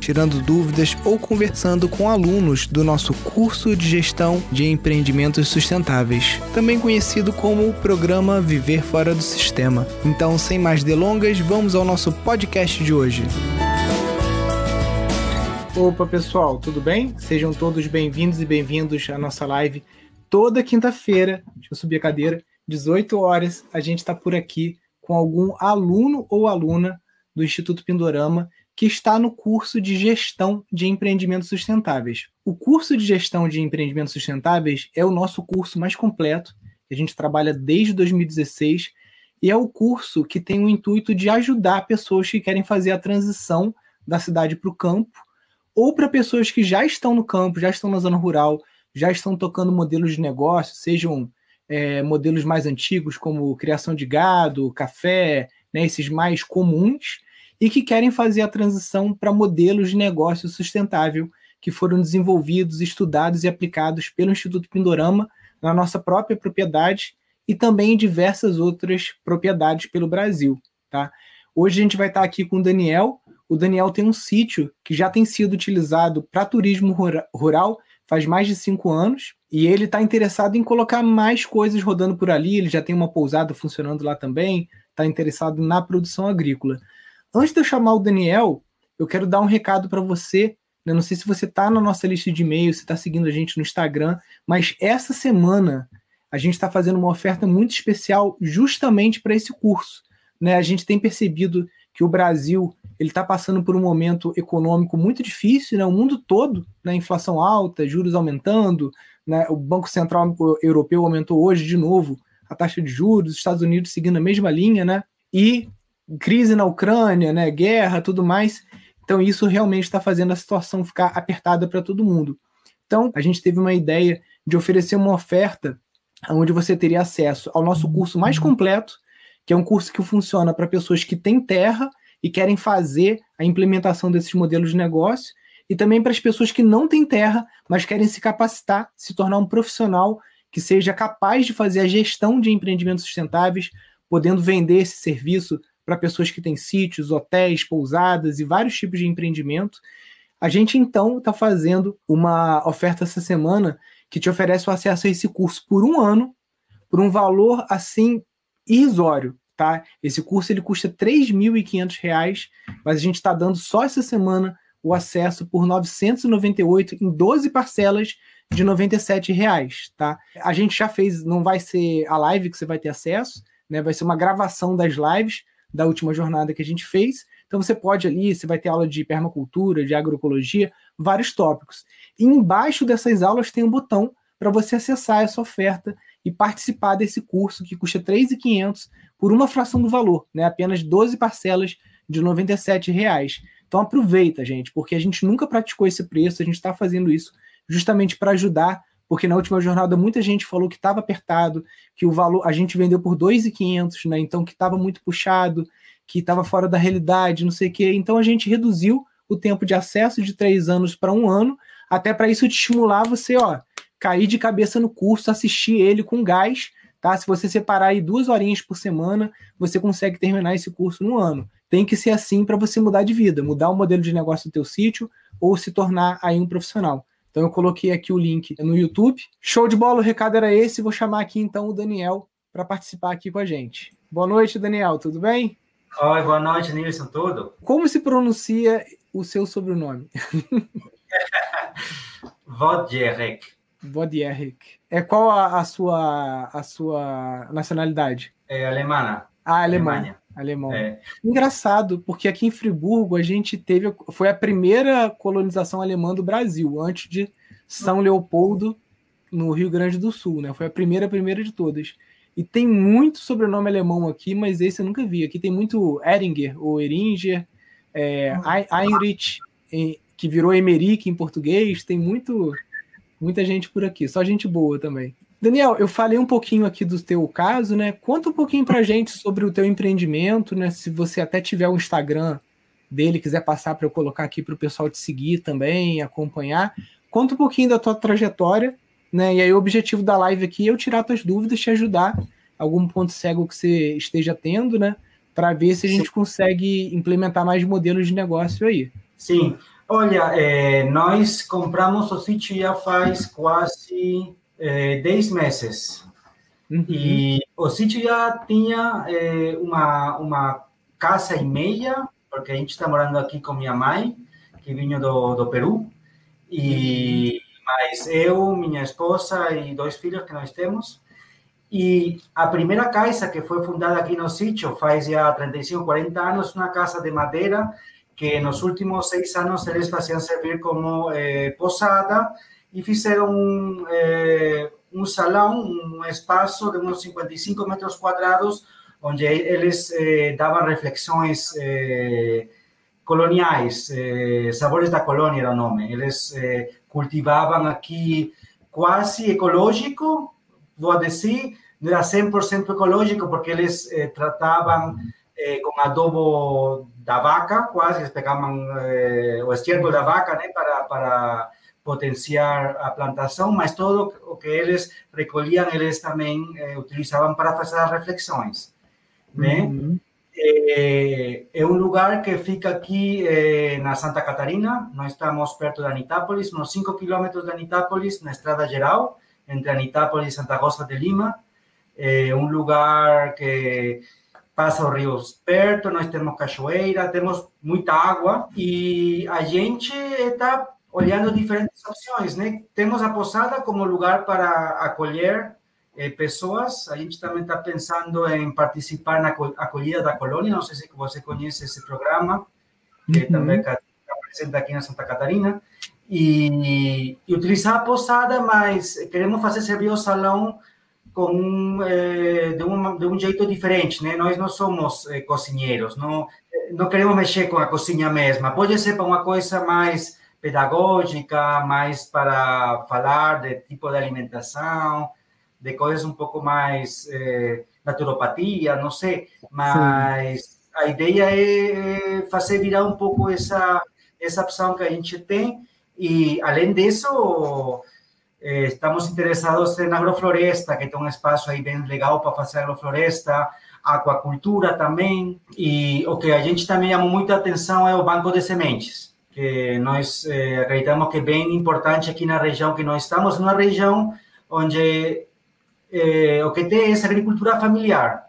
tirando dúvidas ou conversando com alunos do nosso curso de gestão de empreendimentos sustentáveis, também conhecido como o programa Viver Fora do Sistema. Então, sem mais delongas, vamos ao nosso podcast de hoje. Opa, pessoal, tudo bem? Sejam todos bem-vindos e bem-vindos à nossa live toda quinta-feira. Deixa eu subir a cadeira. 18 horas, a gente está por aqui com algum aluno ou aluna do Instituto Pindorama que está no curso de Gestão de Empreendimentos Sustentáveis. O curso de Gestão de Empreendimentos Sustentáveis é o nosso curso mais completo, que a gente trabalha desde 2016, e é o curso que tem o intuito de ajudar pessoas que querem fazer a transição da cidade para o campo, ou para pessoas que já estão no campo, já estão na zona rural, já estão tocando modelos de negócio, sejam é, modelos mais antigos, como criação de gado, café, né, esses mais comuns, e que querem fazer a transição para modelos de negócio sustentável que foram desenvolvidos, estudados e aplicados pelo Instituto Pindorama na nossa própria propriedade e também em diversas outras propriedades pelo Brasil. Tá? Hoje a gente vai estar aqui com o Daniel. O Daniel tem um sítio que já tem sido utilizado para turismo rural faz mais de cinco anos e ele está interessado em colocar mais coisas rodando por ali. Ele já tem uma pousada funcionando lá também, está interessado na produção agrícola. Antes de eu chamar o Daniel, eu quero dar um recado para você. Eu não sei se você está na nossa lista de e-mails, se está seguindo a gente no Instagram, mas essa semana a gente está fazendo uma oferta muito especial justamente para esse curso. Né? A gente tem percebido que o Brasil ele está passando por um momento econômico muito difícil, né? o mundo todo, né? inflação alta, juros aumentando, né? o Banco Central Europeu aumentou hoje de novo a taxa de juros, os Estados Unidos seguindo a mesma linha, né? e crise na Ucrânia, né, guerra, tudo mais. Então isso realmente está fazendo a situação ficar apertada para todo mundo. Então a gente teve uma ideia de oferecer uma oferta onde você teria acesso ao nosso curso mais completo, que é um curso que funciona para pessoas que têm terra e querem fazer a implementação desses modelos de negócio, e também para as pessoas que não têm terra, mas querem se capacitar, se tornar um profissional que seja capaz de fazer a gestão de empreendimentos sustentáveis, podendo vender esse serviço para pessoas que têm sítios, hotéis, pousadas e vários tipos de empreendimento. A gente então está fazendo uma oferta essa semana que te oferece o acesso a esse curso por um ano, por um valor assim irrisório, tá? Esse curso ele custa R$ 3.500, mas a gente está dando só essa semana o acesso por 998 em 12 parcelas de R$ reais, tá? A gente já fez, não vai ser a live que você vai ter acesso, né? Vai ser uma gravação das lives da última jornada que a gente fez. Então você pode ali, você vai ter aula de permacultura, de agroecologia, vários tópicos. E embaixo dessas aulas tem um botão para você acessar essa oferta e participar desse curso que custa R$ 3.500 por uma fração do valor, né? apenas 12 parcelas de 97 reais. Então aproveita, gente, porque a gente nunca praticou esse preço, a gente está fazendo isso justamente para ajudar porque na última jornada muita gente falou que estava apertado, que o valor a gente vendeu por 2.500, né? Então que estava muito puxado, que estava fora da realidade, não sei o quê. Então a gente reduziu o tempo de acesso de três anos para um ano, até para isso te estimular você, ó, cair de cabeça no curso, assistir ele com gás, tá? Se você separar aí duas horinhas por semana, você consegue terminar esse curso no ano. Tem que ser assim para você mudar de vida, mudar o modelo de negócio do teu sítio ou se tornar aí um profissional. Então eu coloquei aqui o link no YouTube. Show de bola, o recado era esse. Vou chamar aqui então o Daniel para participar aqui com a gente. Boa noite, Daniel, tudo bem? Oi, boa noite, Nilson, tudo? Como se pronuncia o seu sobrenome? Vodierek. Vodierek. É qual a, a, sua a sua nacionalidade? É alemã. Ah, Alemanha. Alemão. É. Engraçado, porque aqui em Friburgo a gente teve. Foi a primeira colonização alemã do Brasil, antes de São Leopoldo, no Rio Grande do Sul, né? Foi a primeira, a primeira de todas. E tem muito sobrenome alemão aqui, mas esse eu nunca vi. Aqui tem muito Eringer, ou Eringer, é, Heinrich, que virou Emerick em português. Tem muito, muita gente por aqui. Só gente boa também. Daniel, eu falei um pouquinho aqui do teu caso, né? Conta um pouquinho pra gente sobre o teu empreendimento, né? Se você até tiver o um Instagram dele, quiser passar para eu colocar aqui para o pessoal te seguir também, acompanhar. Conta um pouquinho da tua trajetória, né? E aí o objetivo da live aqui é eu tirar tuas dúvidas, te ajudar, algum ponto cego que você esteja tendo, né? Para ver se a gente Sim. consegue implementar mais modelos de negócio aí. Sim. Olha, é, nós compramos o sítio já faz quase é, 10 meses. Uhum. E o sítio já tinha é, uma, uma casa e meia, porque a gente está morando aqui com minha mãe, que vinha do, do Peru. E mas eu, minha esposa e dois filhos que nós temos. E a primeira casa que foi fundada aqui no sítio faz já 35, 40 anos, uma casa de madeira que nos últimos seis anos eles faziam servir como eh, posada e fizeram um, eh, um salão, um espaço de uns 55 metros quadrados, onde eles eh, davam reflexões eh, coloniais, eh, Sabores da Colônia era o nome. Eles eh, cultivavam aqui quase ecológico, vou dizer, não era 100% ecológico, porque eles eh, tratavam com adobo da vaca, quase, eles pegavam o estiércol da vaca né, para, para potenciar a plantação, mas todo o que eles recolhiam, eles também utilizavam para fazer as reflexões. Né? Uhum. É, é, um lugar que fica aqui é, na Santa Catarina. Nós estamos perto de Anitápolis, uns 5 quilômetros de Anitápolis, na estrada geral, entre Anitápolis e Santa Rosa de Lima. É um lugar que passa os rios perto, nós temos cachoeira, temos muita água e a gente está olhando diferentes opções, né? Temos a posada como lugar para acolher eh, pessoas. A gente também está pensando em participar na acolhida da colônia. Não sei se você conhece esse programa, que uhum. também está presente aqui na Santa Catarina. E, e, utilizar a posada, mas queremos fazer servir o salão com eh, de, um, de um jeito diferente, né? Nós não somos eh, cozinheiros, não, não queremos mexer com a cozinha mesma. Pode ser para uma coisa mais pedagógica, mais para falar de tipo de alimentação, de coisas um pouco mais eh, naturopatia, não sei, mas Sim. a ideia é fazer virar um pouco essa essa opção que a gente tem e além disso eh, estamos interessados em agrofloresta, que tem um espaço aí bem legal para fazer agrofloresta, aquacultura também e o que a gente também chama muita atenção é o banco de sementes que nós eh, acreditamos que é bem importante aqui na região que nós estamos, uma região onde eh, o que tem é essa agricultura familiar.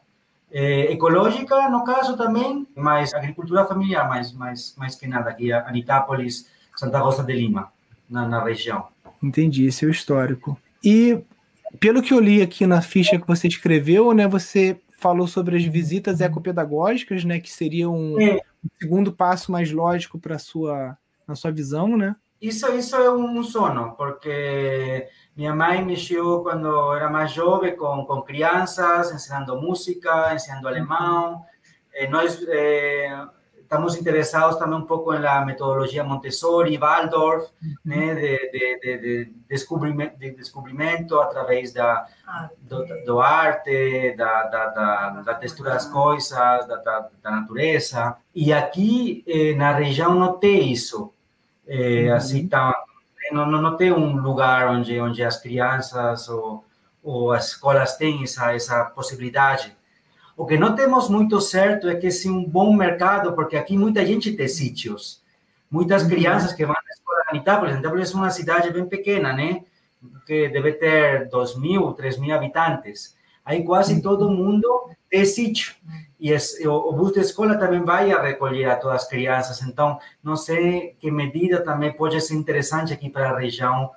Eh, ecológica, no caso também, mas agricultura familiar, mais, mais, mais que nada, aqui, Anitápolis, Santa Rosa de Lima, na, na região. Entendi, esse é o histórico. E pelo que eu li aqui na ficha que você escreveu, né, você falou sobre as visitas ecopedagógicas, né, que seria um, é. Um segundo passo mais lógico para sua na sua visão, né? Isso isso é um sono, porque minha mãe mexeu quando era mais jovem com, com crianças, ensinando música, ensinando alemão. Eh, nós eh, estamos interessados também um pouco na metodologia Montessori, Waldorf, né, de, de, de, de, descobrimento, de descobrimento através da, do, do arte, da, da, da, da, textura das coisas, da, da, natureza. E aqui eh, na região não tem isso, eh, assim, não, não, não tem um lugar onde, onde as crianças ou, ou as escolas têm essa, essa possibilidade. O que não temos muito certo é que esse é um bom mercado, porque aqui muita gente tem sítios. Muitas uhum. crianças que vão à escola em Itápolis, Itápolis é uma cidade bem pequena, né? Que deve ter 2 mil, 3 mil habitantes. Aí quase uhum. todo mundo tem sítio. E esse, o, o bus da escola também vai a recolher a todas as crianças. Então, não sei que medida também pode ser interessante aqui para a região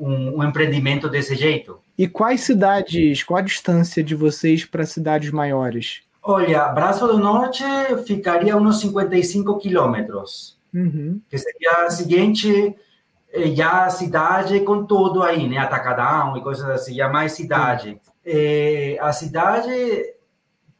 um, um, empreendimento desse jeito. E quais cidades, qual a distância de vocês para cidades maiores? Olha, Braço do Norte ficaria uns 55 quilômetros, uhum. que seria a seguinte, eh, já a cidade com tudo aí, né? Atacadão e coisas assim, já mais cidade. Uhum. É, a cidade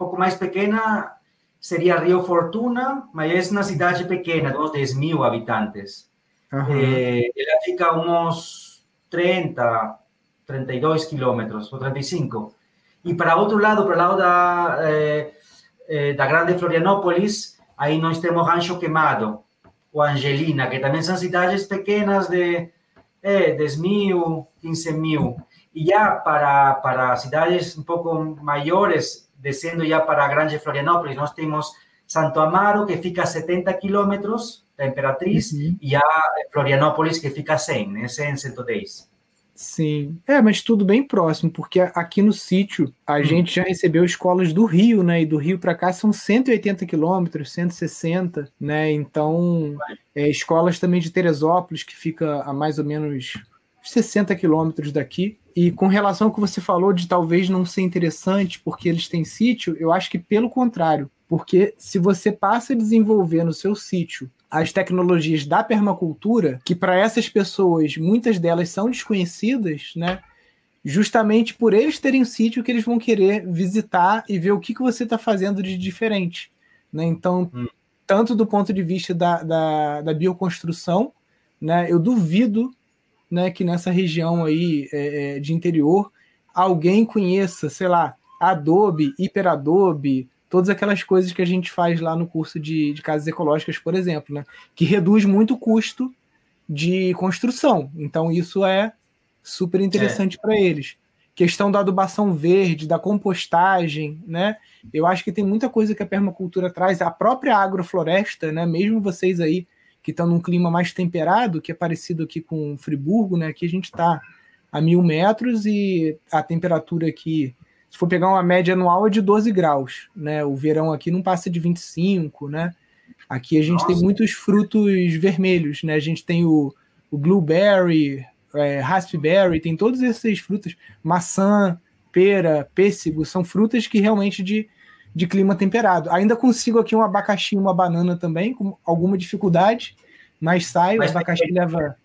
pouco mais pequena seria Rio Fortuna, mas é uma cidade pequena, uns 10 mil habitantes. Uhum. ela fica uns 30, 32 quilômetros, ou 35. E para outro lado, para o lado da, eh, eh, Grande Florianópolis, aí nós temos Rancho Queimado, ou Angelina, que também são cidades pequenas de eh, 10 mil, 15 mil. E já para, para cidades um pouco maiores, descendo já para Grande Florianópolis, nós temos Santo Amaro, que fica a 70 quilômetros da Imperatriz, uhum. e a Florianópolis, que fica a 100, né? 100, 110. Sim, é, mas tudo bem próximo, porque aqui no sítio a hum. gente já recebeu escolas do Rio, né? E do Rio para cá são 180 quilômetros, 160, né? Então, é, escolas também de Teresópolis, que fica a mais ou menos 60 quilômetros daqui. E com relação ao que você falou de talvez não ser interessante porque eles têm sítio, eu acho que pelo contrário, porque se você passa a desenvolver no seu sítio as tecnologias da permacultura, que para essas pessoas, muitas delas são desconhecidas, né? Justamente por eles terem sítio que eles vão querer visitar e ver o que, que você está fazendo de diferente. Né? Então, hum. tanto do ponto de vista da, da, da, bioconstrução, né? eu duvido né, que nessa região aí é, é de interior alguém conheça, sei lá, Adobe, Hiperadobe, todas aquelas coisas que a gente faz lá no curso de, de casas ecológicas, por exemplo, né? Que reduz muito o custo de construção. Então, isso é super interessante é. para eles. Questão da adubação verde, da compostagem, né? Eu acho que tem muita coisa que a permacultura traz. A própria agrofloresta, né? Mesmo vocês aí que estão num clima mais temperado, que é parecido aqui com Friburgo, né? Aqui a gente está a mil metros e a temperatura aqui se for pegar uma média anual, é de 12 graus, né? O verão aqui não passa de 25, né? Aqui a gente Nossa. tem muitos frutos vermelhos, né? A gente tem o, o blueberry, é, raspberry, tem todas essas frutas, maçã, pera, pêssego, são frutas que realmente de, de clima temperado. Ainda consigo aqui um abacaxi e uma banana também, com alguma dificuldade, mas sai, mas o abacaxi leva...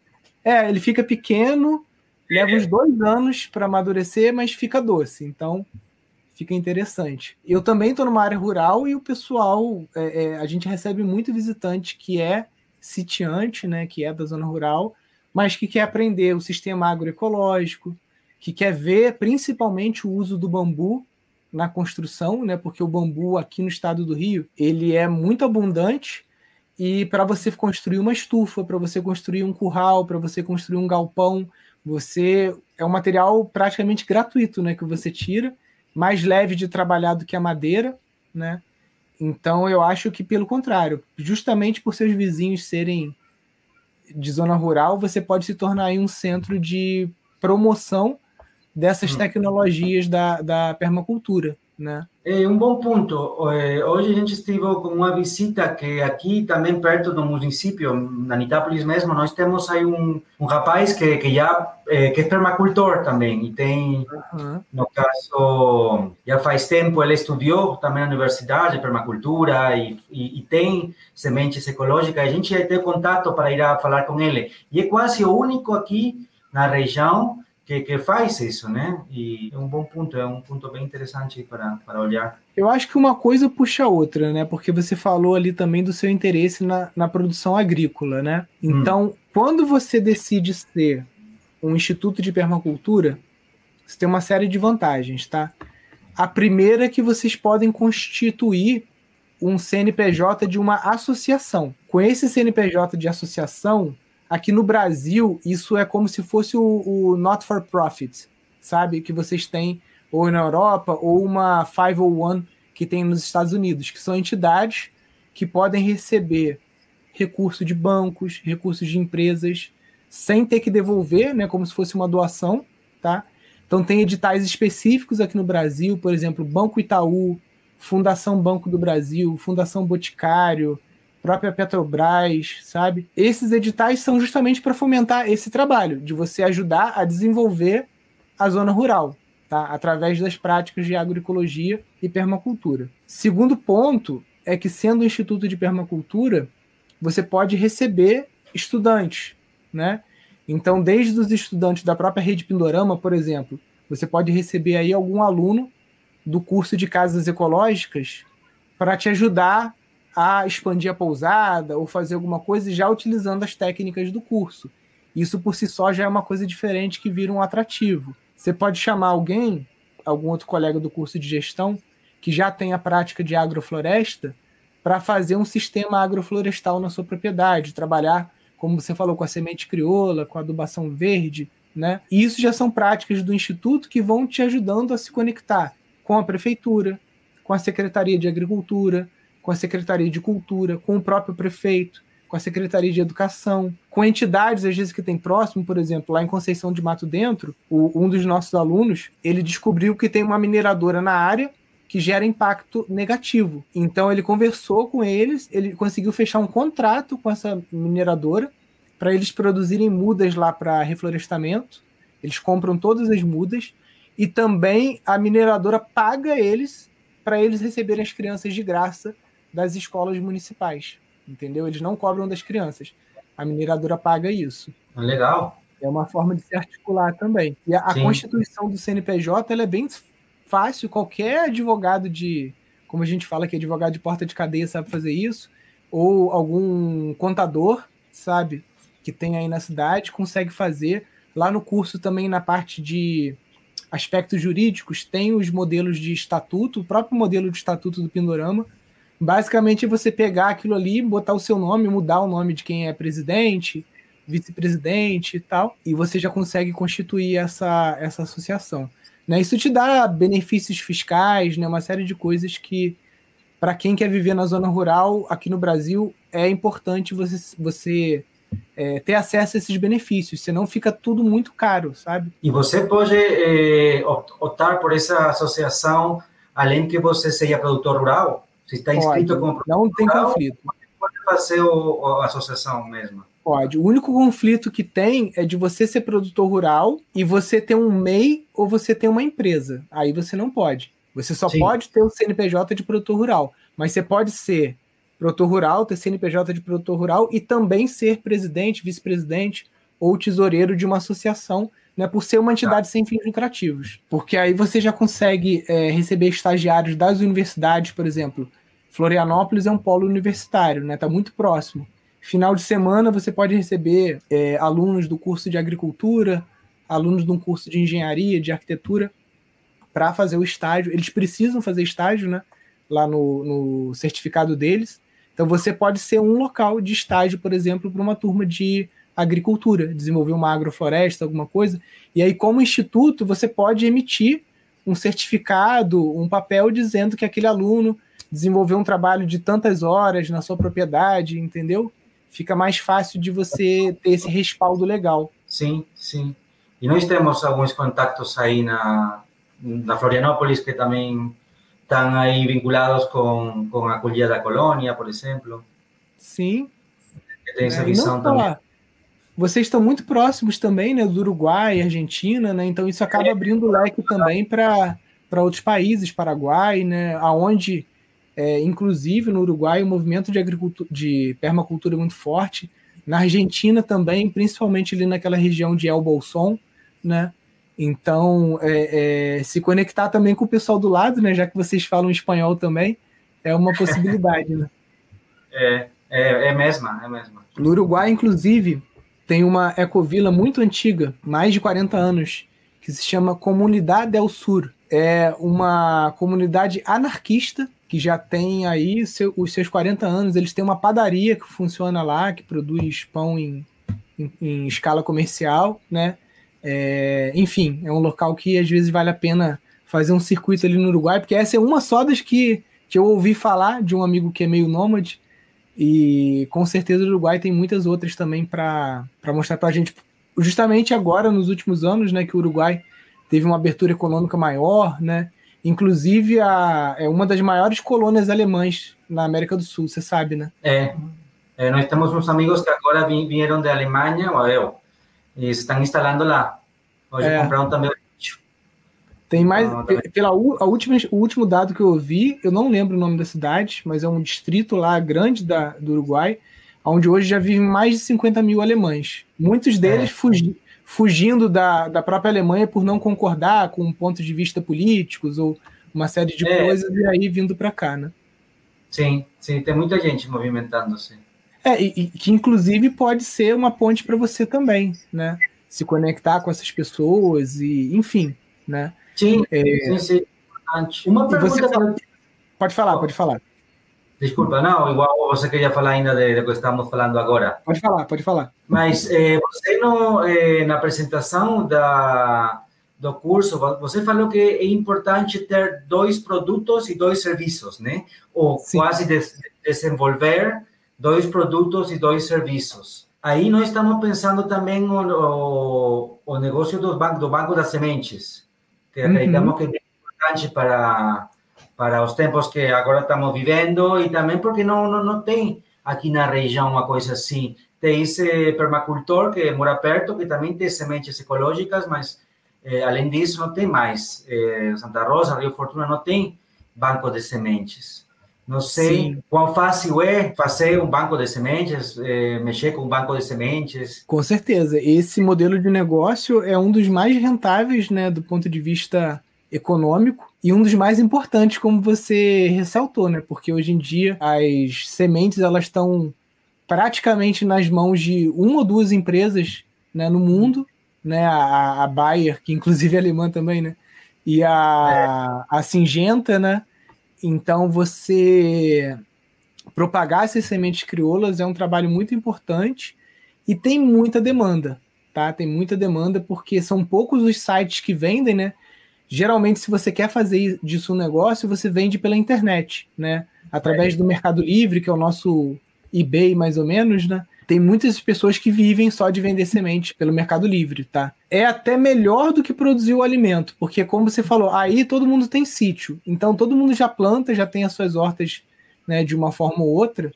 É, ele fica pequeno, Leva uns dois anos para amadurecer, mas fica doce. Então, fica interessante. Eu também estou numa área rural e o pessoal, é, é, a gente recebe muito visitante que é sitiante, né, que é da zona rural, mas que quer aprender o sistema agroecológico, que quer ver principalmente o uso do bambu na construção, né, porque o bambu aqui no estado do Rio ele é muito abundante e para você construir uma estufa, para você construir um curral, para você construir um galpão, você é um material praticamente gratuito, né, que você tira, mais leve de trabalhar do que a madeira, né? Então eu acho que pelo contrário, justamente por seus vizinhos serem de zona rural, você pode se tornar um centro de promoção dessas hum. tecnologias da, da permacultura, né? É um bom ponto. É, hoje a gente esteve com uma visita que aqui também perto do município, na Nitápolis mesmo, nós temos aí um, um rapaz que, que já é, que é permacultor também e tem, uhum. no caso, já faz tempo ele estudou também na universidade permacultura e, e, e tem sementes ecológicas. A gente já tem contato para ir a falar com ele e é quase o único aqui na região que, que faz isso, né? E é um bom ponto, é um ponto bem interessante para, para olhar. Eu acho que uma coisa puxa a outra, né? Porque você falou ali também do seu interesse na, na produção agrícola, né? Hum. Então, hum. quando você decide ser um instituto de permacultura, você tem uma série de vantagens, tá? A primeira é que vocês podem constituir um CNPJ de uma associação. Com esse CNPJ de associação, Aqui no Brasil, isso é como se fosse o, o not for profit, sabe? Que vocês têm ou na Europa ou uma 501 que tem nos Estados Unidos, que são entidades que podem receber recurso de bancos, recursos de empresas, sem ter que devolver, né, como se fosse uma doação, tá? Então tem editais específicos aqui no Brasil, por exemplo, Banco Itaú, Fundação Banco do Brasil, Fundação Boticário, própria Petrobras, sabe? Esses editais são justamente para fomentar esse trabalho, de você ajudar a desenvolver a zona rural, tá? através das práticas de agroecologia e permacultura. Segundo ponto é que, sendo um instituto de permacultura, você pode receber estudantes, né? Então, desde os estudantes da própria rede Pindorama, por exemplo, você pode receber aí algum aluno do curso de casas ecológicas para te ajudar a expandir a pousada ou fazer alguma coisa já utilizando as técnicas do curso. Isso por si só já é uma coisa diferente que vira um atrativo. você pode chamar alguém, algum outro colega do curso de gestão, que já tem a prática de agrofloresta, para fazer um sistema agroflorestal na sua propriedade, trabalhar, como você falou, com a semente crioula, com a adubação verde, né? E isso já são práticas do Instituto que vão te ajudando a se conectar com a prefeitura, com a Secretaria de Agricultura, com a Secretaria de Cultura, com o próprio prefeito, com a Secretaria de Educação, com entidades, às vezes, que tem próximo, por exemplo, lá em Conceição de Mato Dentro, o, um dos nossos alunos, ele descobriu que tem uma mineradora na área que gera impacto negativo. Então ele conversou com eles, ele conseguiu fechar um contrato com essa mineradora para eles produzirem mudas lá para reflorestamento. Eles compram todas as mudas e também a mineradora paga eles para eles receberem as crianças de graça das escolas municipais. Entendeu? Eles não cobram das crianças. A mineradora paga isso. Legal. É uma forma de se articular também. E a, a constituição do CNPJ ela é bem fácil. Qualquer advogado de, como a gente fala que advogado de porta de cadeia sabe fazer isso, ou algum contador, sabe, que tem aí na cidade, consegue fazer. Lá no curso também, na parte de aspectos jurídicos, tem os modelos de estatuto, o próprio modelo de estatuto do Pindorama. Basicamente, é você pegar aquilo ali, botar o seu nome, mudar o nome de quem é presidente, vice-presidente e tal, e você já consegue constituir essa, essa associação. Né? Isso te dá benefícios fiscais, né? uma série de coisas que, para quem quer viver na zona rural aqui no Brasil, é importante você, você é, ter acesso a esses benefícios, senão fica tudo muito caro, sabe? E você pode é, optar por essa associação, além que você seja produtor rural? Se está inscrito como produtor Não tem conflito. Pode fazer o, a associação mesmo. Pode. O único conflito que tem é de você ser produtor rural e você ter um MEI ou você ter uma empresa. Aí você não pode. Você só Sim. pode ter o CNPJ de produtor rural. Mas você pode ser produtor rural, ter CNPJ de produtor rural e também ser presidente, vice-presidente ou tesoureiro de uma associação, né, por ser uma entidade tá. sem fins lucrativos. Porque aí você já consegue é, receber estagiários das universidades, por exemplo. Florianópolis é um polo universitário, né? Está muito próximo. Final de semana você pode receber é, alunos do curso de agricultura, alunos de um curso de engenharia, de arquitetura, para fazer o estágio. Eles precisam fazer estágio, né? Lá no, no certificado deles. Então você pode ser um local de estágio, por exemplo, para uma turma de agricultura, desenvolver uma agrofloresta, alguma coisa. E aí, como instituto, você pode emitir um certificado, um papel dizendo que aquele aluno desenvolveu um trabalho de tantas horas na sua propriedade, entendeu? Fica mais fácil de você ter esse respaldo legal. Sim, sim. E nós temos alguns contatos aí na, na Florianópolis que também estão aí vinculados com, com a Colheita da Colônia, por exemplo. Sim. Que tem essa visão também. Vocês estão muito próximos também, né, do Uruguai, Argentina, né? Então isso acaba abrindo o leque também para outros países, Paraguai, né, aonde é, inclusive no Uruguai o movimento de agricultura, de permacultura é muito forte. Na Argentina também, principalmente ali naquela região de El Bolson, né? Então, é, é, se conectar também com o pessoal do lado, né? Já que vocês falam espanhol também, é uma possibilidade, né? É, é, é mesmo, é mesmo. No Uruguai, inclusive, tem uma ecovila muito antiga, mais de 40 anos, que se chama Comunidade del Sur. É uma comunidade anarquista que já tem aí seu, os seus 40 anos. Eles têm uma padaria que funciona lá, que produz pão em, em, em escala comercial, né? É, enfim, é um local que às vezes vale a pena fazer um circuito ali no Uruguai, porque essa é uma só das que, que eu ouvi falar de um amigo que é meio nômade, e com certeza o Uruguai tem muitas outras também para mostrar para a gente. Justamente agora, nos últimos anos, né, que o Uruguai teve uma abertura econômica maior, né? Inclusive, a, é uma das maiores colônias alemãs na América do Sul, você sabe, né? É. é nós temos uns amigos que agora vieram da Alemanha, ou eu, e estão instalando lá. Hoje é. compraram também tem mais. Ah, pela a última, o último dado que eu vi, eu não lembro o nome da cidade, mas é um distrito lá grande da, do Uruguai, onde hoje já vivem mais de 50 mil alemães. Muitos deles é. fugi, fugindo da, da própria Alemanha por não concordar com pontos de vista políticos ou uma série de é. coisas, e aí vindo para cá, né? Sim, sim, tem muita gente movimentando-se. É, e, e, que inclusive pode ser uma ponte para você também, né? se conectar com essas pessoas e, enfim, né? Sim, é... sim, sim. Uma pergunta... Fala... Pode falar, pode falar. Desculpa, não, igual você queria falar ainda do que estamos falando agora. Pode falar, pode falar. Mas eh, você no, eh, na apresentação da, do curso, você falou que é importante ter dois produtos e dois serviços, né? Ou Sim. quase des desenvolver dois produtos e dois serviços. Aí nós estamos pensando também no, no, o negócio do banco, do banco das sementes, que acreditamos uhum. que é importante para, para os tempos que agora estamos vivendo e também porque não, não, não tem aqui na região uma coisa assim. Tem esse permacultor que mora perto, que também tem sementes ecológicas, mas eh, além disso não tem mais. Eh, Santa Rosa, Rio Fortuna não tem banco de sementes. Não sei Sim. quão fácil é fazer um banco de sementes, é, mexer com um banco de sementes. Com certeza. Esse modelo de negócio é um dos mais rentáveis, né, do ponto de vista econômico e um dos mais importantes, como você ressaltou, né? Porque hoje em dia as sementes elas estão praticamente nas mãos de uma ou duas empresas, né, no mundo, né? A, a Bayer, que inclusive é alemã também, né? E a, é. a Singenta, né? Então, você propagar essas sementes crioulas é um trabalho muito importante e tem muita demanda, tá? Tem muita demanda porque são poucos os sites que vendem, né? Geralmente, se você quer fazer disso um negócio, você vende pela internet, né? Através do Mercado Livre, que é o nosso eBay, mais ou menos, né? Tem muitas pessoas que vivem só de vender semente pelo Mercado Livre, tá? É até melhor do que produzir o alimento, porque como você falou, aí todo mundo tem sítio, então todo mundo já planta, já tem as suas hortas, né, de uma forma ou outra,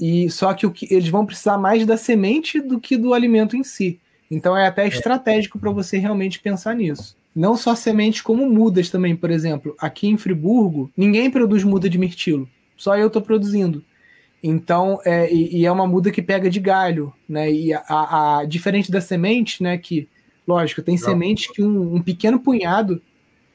e só que o que eles vão precisar mais da semente do que do alimento em si. Então é até é. estratégico para você realmente pensar nisso. Não só sementes, como mudas também, por exemplo. Aqui em Friburgo, ninguém produz muda de mirtilo. Só eu estou produzindo. Então, é, e, e, é uma muda que pega de galho, né? E a, a diferente da semente, né? Que, lógico, tem semente que um, um, pequeno punhado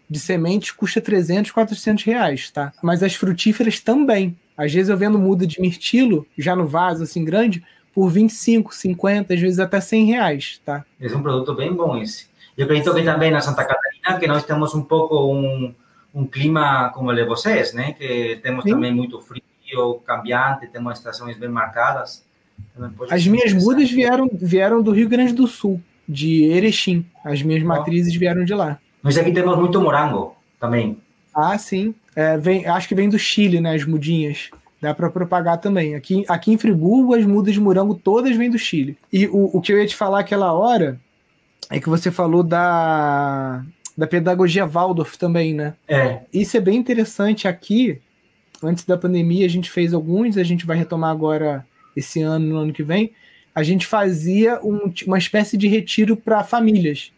de sementes custa 300, 400 reais, tá? Mas as frutíferas também. Às vezes eu vendo muda de mirtilo, já no vaso assim grande, por 25, 50, às vezes até 100 reais, tá? É um produto bem bom esse. Eu acredito que também na Santa Catarina, que nós temos um pouco um, um clima como o de vocês, né? Que temos Sim. também muito frio frio cambiante, temos estações bem marcadas. As minhas mudas vieram, vieram do Rio Grande do Sul, de Erechim. As minhas matrizes vieram de lá. Nós aqui temos muito morango também. Ah, sim. É, vem, acho que vem do Chile, né? As mudinhas. Dá para propagar também. Aqui, aqui em Friburgo, as mudas de morango todas vêm do Chile. E o, o que eu ia te falar aquela hora é que você falou da, da pedagogia Waldorf também, né? É. Isso é bem interessante aqui antes da pandemia a gente fez alguns, a gente vai retomar agora esse ano, no ano que vem. A gente fazia um, uma espécie de retiro para famílias.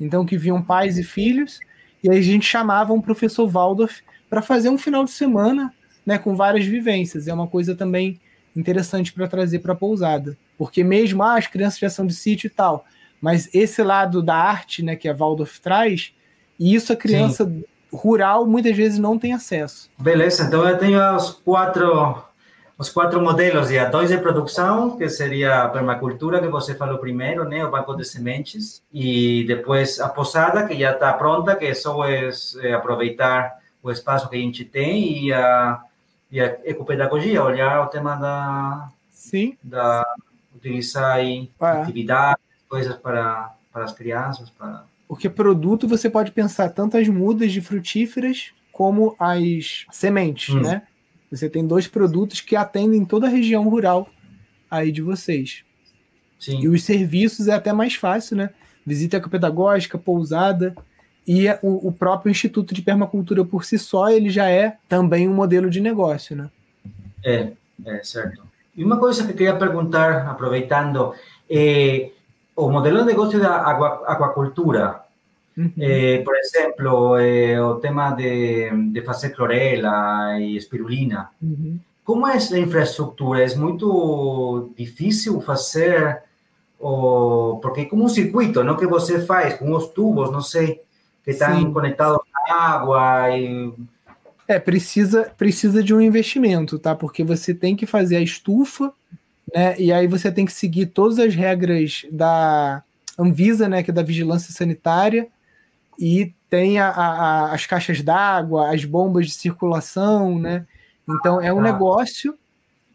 Então, que vinham pais e filhos, e aí a gente chamava um professor Waldorf para fazer um final de semana né, com várias vivências. É uma coisa também interessante para trazer para a pousada. Porque mesmo ah, as crianças já são de sítio e tal, mas esse lado da arte né, que a Waldorf traz, e isso a criança Sim rural muitas vezes não tem acesso. Beleza, então eu tenho os quatro os quatro modelos de dois de produção, que seria a permacultura, que você falou primeiro, né, o banco de sementes, e depois a posada, que já está pronta, que só é, é aproveitar o espaço que a gente tem, e a, e a ecopedagogia, olhar o tema da... Sim. Da utilizar aí ah. atividades, coisas para, para as crianças, para porque produto você pode pensar tanto as mudas de frutíferas como as sementes, hum. né? Você tem dois produtos que atendem toda a região rural aí de vocês. Sim. E os serviços é até mais fácil, né? Visita ecopedagógica, pousada e o, o, próprio Instituto de Permacultura por si só, ele já é também um modelo de negócio, né? É, é certo. E uma coisa que eu queria perguntar, aproveitando, é, o modelo de negócio da aquacultura, uhum. eh, por exemplo, eh, o tema de, de fazer clorela e espirulina, uhum. como é a infraestrutura? É muito difícil fazer, o, porque é como um circuito, não que você faz com os tubos, não sei, que estão conectados à água e... É, precisa, precisa de um investimento, tá? Porque você tem que fazer a estufa, né? E aí você tem que seguir todas as regras da Anvisa, né, que é da Vigilância Sanitária, e tem a, a, as caixas d'água, as bombas de circulação, né? Então é um ah. negócio,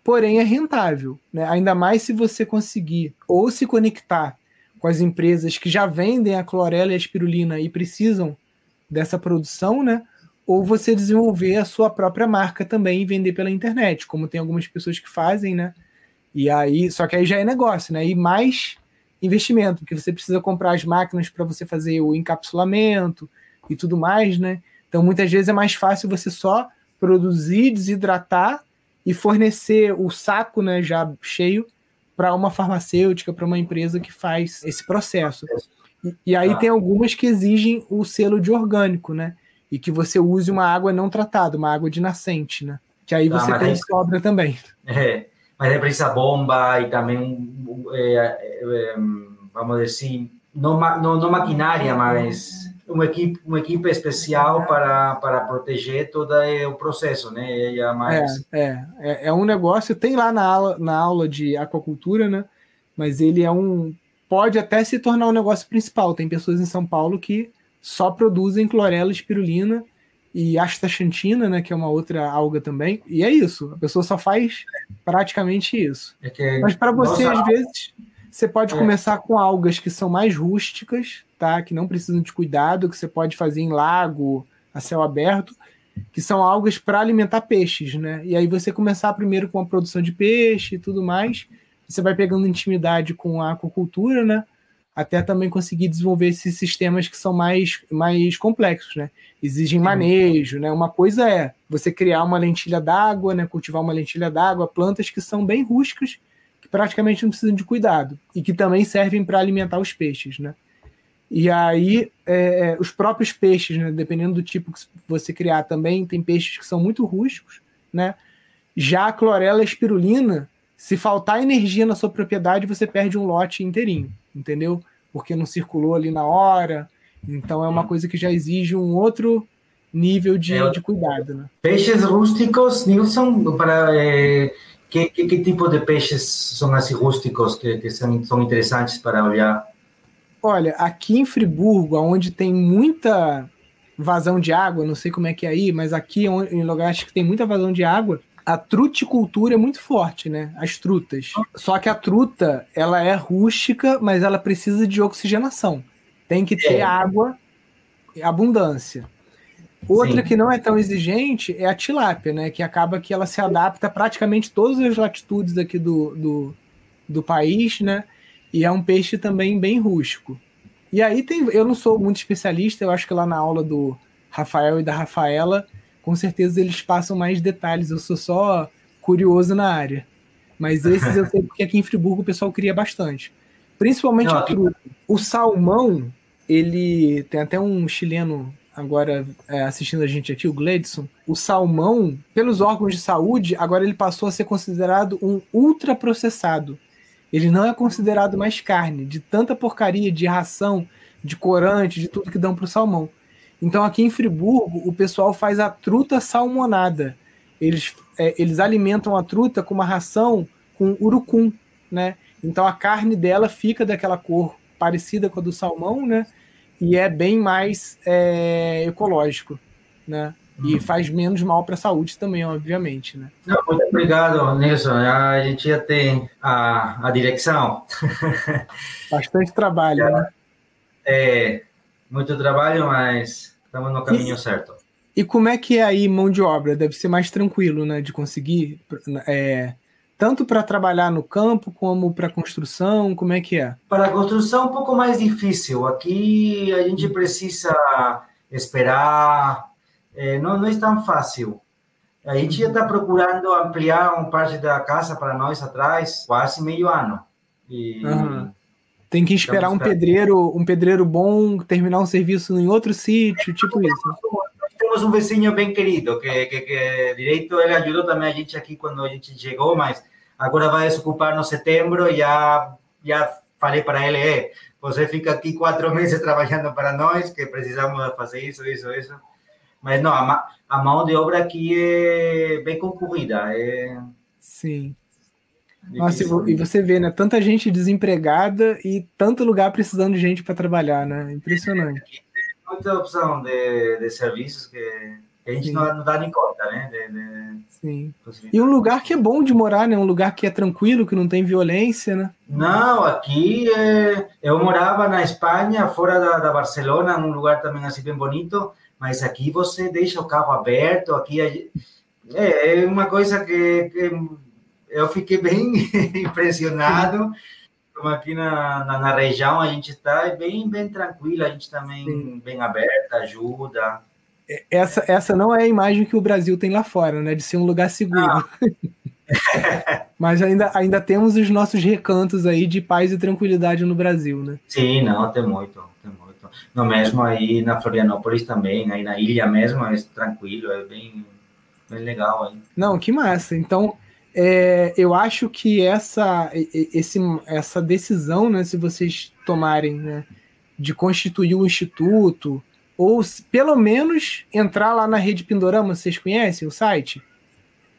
porém é rentável, né? Ainda mais se você conseguir ou se conectar com as empresas que já vendem a clorela e a espirulina e precisam dessa produção, né? Ou você desenvolver a sua própria marca também e vender pela internet, como tem algumas pessoas que fazem, né? E aí, só que aí já é negócio, né? E mais investimento, porque você precisa comprar as máquinas para você fazer o encapsulamento e tudo mais, né? Então muitas vezes é mais fácil você só produzir, desidratar e fornecer o saco, né, já cheio para uma farmacêutica, para uma empresa que faz esse processo. E, e aí ah. tem algumas que exigem o selo de orgânico, né? E que você use uma água não tratada, uma água de nascente, né? Que aí você ah, tem é... sobra também. É, mas é precisa bomba e também, é, é, vamos dizer, não, não, não maquinária, mas uma equipe, uma equipe especial para, para proteger todo o processo, né? É, mais... é, é, é um negócio, tem lá na aula, na aula de aquacultura, né? Mas ele é um. Pode até se tornar um negócio principal. Tem pessoas em São Paulo que só produzem clorela, espirulina e astaxantina, né? Que é uma outra alga também. E é isso. A pessoa só faz praticamente isso. É Mas para você, Nossa, às vezes você pode é. começar com algas que são mais rústicas, tá? Que não precisam de cuidado, que você pode fazer em lago, a céu aberto, que são algas para alimentar peixes, né? E aí você começar primeiro com a produção de peixe e tudo mais, você vai pegando intimidade com a aquacultura, né? Até também conseguir desenvolver esses sistemas que são mais, mais complexos, né? Exigem manejo, né? Uma coisa é você criar uma lentilha d'água, né? Cultivar uma lentilha d'água, plantas que são bem rústicas praticamente não precisam de cuidado e que também servem para alimentar os peixes, né? E aí, é, é, os próprios peixes, né, dependendo do tipo que você criar também, tem peixes que são muito rústicos, né? Já a clorela espirulina, se faltar energia na sua propriedade, você perde um lote inteirinho, entendeu? Porque não circulou ali na hora. Então é uma coisa que já exige um outro nível de, é, de cuidado, né? Peixes rústicos, Nilson, para... É que, que, que, tipo de peixes são assim rústicos que, que são, são interessantes para olhar? Olha, aqui em Friburgo, onde tem muita vazão de água, não sei como é que é aí, mas aqui em lugares que tem muita vazão de água, a truticultura é muito forte, né? As trutas. Só que a truta, ela é rústica, mas ela precisa de oxigenação. Tem que ter é. água, abundância. Outra Sim. que não é tão exigente é a tilápia, né? Que acaba que ela se adapta a praticamente todas as latitudes aqui do, do, do país, né? E é um peixe também bem rústico. E aí tem. Eu não sou muito especialista, eu acho que lá na aula do Rafael e da Rafaela, com certeza eles passam mais detalhes. Eu sou só curioso na área. Mas esses eu sei porque aqui em Friburgo o pessoal cria bastante. Principalmente não, o salmão, ele tem até um chileno agora é, assistindo a gente aqui, o Gledson, o salmão, pelos órgãos de saúde, agora ele passou a ser considerado um ultraprocessado. Ele não é considerado mais carne, de tanta porcaria, de ração, de corante, de tudo que dão para o salmão. Então aqui em Friburgo, o pessoal faz a truta salmonada. Eles, é, eles alimentam a truta com uma ração com urucum, né? Então a carne dela fica daquela cor parecida com a do salmão, né? e é bem mais é, ecológico, né? E uhum. faz menos mal para a saúde também, obviamente, né? Não, muito obrigado, Nilson. A gente já tem a, a direção. Bastante trabalho, né? É, muito trabalho, mas estamos no caminho e, certo. E como é que é aí mão de obra? Deve ser mais tranquilo, né? De conseguir é, tanto para trabalhar no campo como para construção? Como é que é? Para a construção, um pouco mais difícil. Aqui a gente precisa esperar, é, não, não é tão fácil. A gente já está procurando ampliar uma parte da casa para nós atrás, quase meio ano. E... Uhum. Tem que esperar um pedreiro, um pedreiro bom terminar um serviço em outro sítio, tipo isso. Nós temos um vizinho bem querido, que, que, que direito ele ajudou também a gente aqui quando a gente chegou, mas agora vai desocupar no setembro e já, já falei para ele, é, você fica aqui quatro meses trabalhando para nós, que precisamos fazer isso, isso, isso. Mas não, a, a mão de obra aqui é bem concorrida. É... Sim. Nossa, e você vê, né? Tanta gente desempregada e tanto lugar precisando de gente para trabalhar, né? Impressionante. Muita opção de, de serviços que, que a gente não, não, dá nem conta, né? De, de... Sim. E um lugar que é bom de morar, né? Um lugar que é tranquilo, que não tem violência, né? Não, aqui é... eu morava na Espanha, fora da, da Barcelona, num lugar também assim bem bonito, mas aqui você deixa o carro aberto, aqui é, é uma coisa que, que eu fiquei bem impressionado. Como aqui na, na, na, região a gente está bem, bem tranquilo, a gente também Sim. bem aberta, ajuda. É, essa, essa não é a imagem que o Brasil tem lá fora, né? De ser um lugar seguro. Mas ainda, ainda temos os nossos recantos aí de paz e tranquilidade no Brasil, né? Sim, não, tem muito, tem muito. No mesmo aí na Florianópolis também, aí na ilha mesmo, é tranquilo, é bem, bem legal aí. Não, que massa. Então, é, eu acho que essa, esse, essa decisão, né, se vocês tomarem, né, de constituir um instituto, ou pelo menos entrar lá na rede Pindorama, vocês conhecem o site?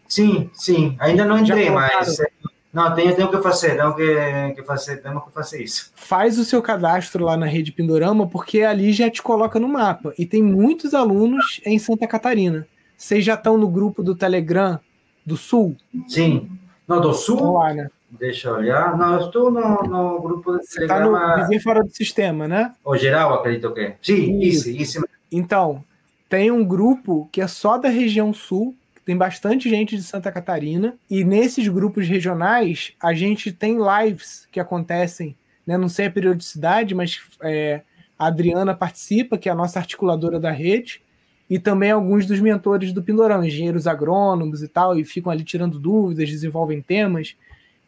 Sim, sim. Ainda não entrei, mas é, não, tenho, tenho que fazer, tenho que, que fazer, temos que fazer isso. Faz o seu cadastro lá na rede Pindorama, porque ali já te coloca no mapa. E tem muitos alunos em Santa Catarina. Vocês já estão no grupo do Telegram do Sul? Sim. Não, do Sul? Lá, né? Deixa eu olhar. Não, eu estou no, no grupo do Você está no vizinho fora do sistema, né? O geral, acredito que é. Sim, isso, isso. isso. Então, tem um grupo que é só da região sul, tem bastante gente de Santa Catarina, e nesses grupos regionais a gente tem lives que acontecem, né? Não sei a periodicidade, mas é, a Adriana participa, que é a nossa articuladora da rede, e também alguns dos mentores do Pindorão, engenheiros agrônomos e tal, e ficam ali tirando dúvidas, desenvolvem temas.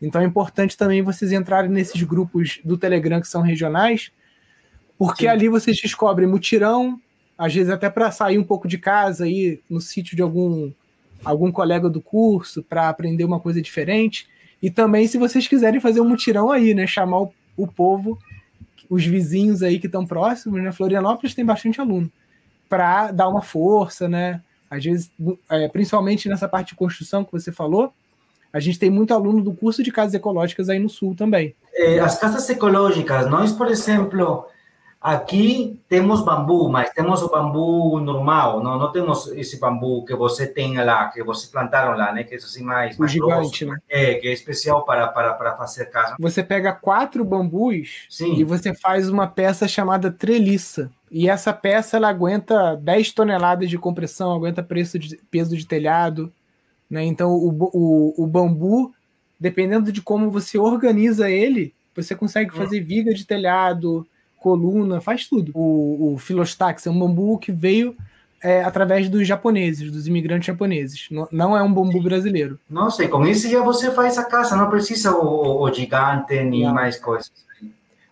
Então é importante também vocês entrarem nesses grupos do Telegram que são regionais, porque Sim. ali vocês descobrem mutirão, às vezes até para sair um pouco de casa aí no sítio de algum algum colega do curso para aprender uma coisa diferente. E também se vocês quiserem fazer um mutirão aí, né, chamar o, o povo, os vizinhos aí que estão próximos, né? Florianópolis tem bastante aluno para dar uma força, né? Às vezes, é, principalmente nessa parte de construção que você falou, a gente tem muito aluno do curso de casas ecológicas aí no sul também. É, as casas ecológicas, nós, por exemplo, aqui temos bambu, mas temos o bambu normal, não, não temos esse bambu que você tem lá, que vocês plantaram lá, né? Que é assim mais, mais gigante, grosso, né? É, que é especial para, para, para fazer casa. Você pega quatro bambus Sim. e você faz uma peça chamada treliça. E essa peça ela aguenta 10 toneladas de compressão, aguenta preço de, peso de telhado. Né? Então, o, o, o bambu, dependendo de como você organiza ele, você consegue hum. fazer viga de telhado, coluna, faz tudo. O, o Filostax é um bambu que veio é, através dos japoneses, dos imigrantes japoneses. Não, não, é um bambu brasileiro. Nossa, e com isso já você faz a casa, não precisa o, o gigante nem não. mais coisas.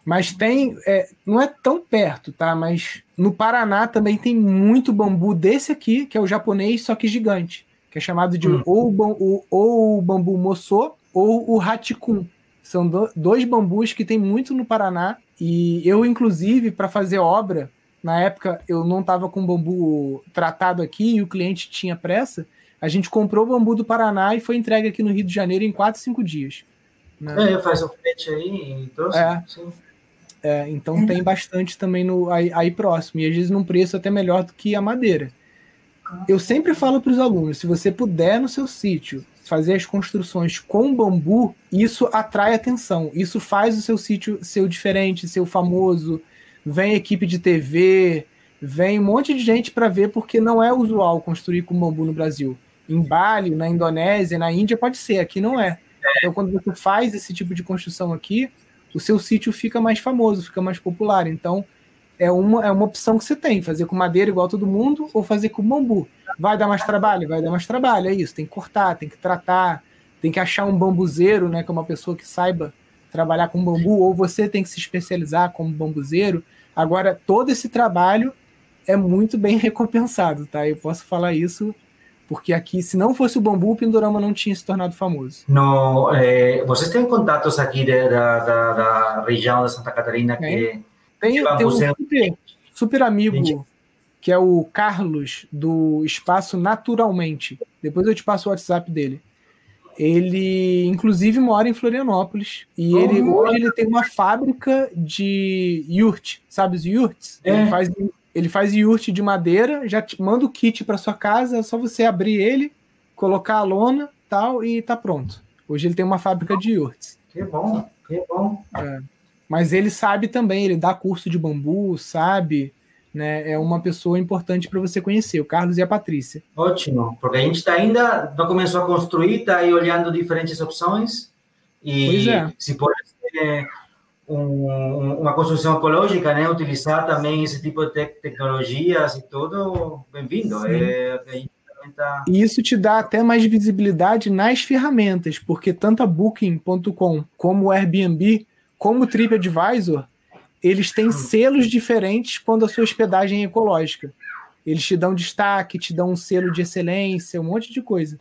Mas tem, é, não é tão perto, tá? Mas no Paraná também tem muito bambu desse aqui, que é o japonês, só que gigante, que é chamado de hum. ou, o, ou bambu moçô ou o hatikun. São do, dois bambus que tem muito no Paraná. E eu, inclusive, para fazer obra, na época eu não estava com bambu tratado aqui e o cliente tinha pressa. A gente comprou o bambu do Paraná e foi entregue aqui no Rio de Janeiro em 4, 5 dias. Né? É, faz um frete aí e trouxe. É. Sim. É, então tem bastante também no, aí, aí, próximo, e às vezes num preço até melhor do que a madeira. Eu sempre falo para os alunos: se você puder no seu sítio fazer as construções com bambu, isso atrai atenção, isso faz o seu sítio ser diferente, ser famoso. Vem equipe de TV, vem um monte de gente para ver, porque não é usual construir com bambu no Brasil. Em Bali, na Indonésia, na Índia pode ser, aqui não é. Então, quando você faz esse tipo de construção aqui, o seu sítio fica mais famoso, fica mais popular. Então, é uma, é uma opção que você tem, fazer com madeira igual todo mundo ou fazer com bambu. Vai dar mais trabalho? Vai dar mais trabalho, é isso. Tem que cortar, tem que tratar, tem que achar um bambuzeiro, né, que é uma pessoa que saiba trabalhar com bambu, ou você tem que se especializar como bambuzeiro. Agora, todo esse trabalho é muito bem recompensado, tá? Eu posso falar isso porque aqui, se não fosse o bambu, o Pindorama não tinha se tornado famoso. No, eh, vocês têm contatos aqui de, da, da, da, região da Santa Catarina que... Tem, tem um super, super amigo, que é o Carlos, do Espaço Naturalmente. Depois eu te passo o WhatsApp dele. Ele, inclusive, mora em Florianópolis. E ele hoje ele tem uma fábrica de yurt, sabe os yurts? É. Ele faz ele faz yurt de madeira, já te manda o kit para sua casa, é só você abrir ele, colocar a lona, tal e tá pronto. Hoje ele tem uma fábrica de yurts. Que bom, que bom. É. Mas ele sabe também, ele dá curso de bambu, sabe? Né, é uma pessoa importante para você conhecer, o Carlos e a Patrícia. Ótimo, porque a gente está ainda, não começou a construir, está aí olhando diferentes opções e é. se pode ser um, uma construção ecológica, né, utilizar também esse tipo de te tecnologias e tudo, bem-vindo. É, tá... E isso te dá até mais visibilidade nas ferramentas, porque tanto a Booking.com como o Airbnb, como o TripAdvisor, eles têm selos diferentes quando a sua hospedagem é ecológica. Eles te dão destaque, te dão um selo de excelência, um monte de coisa.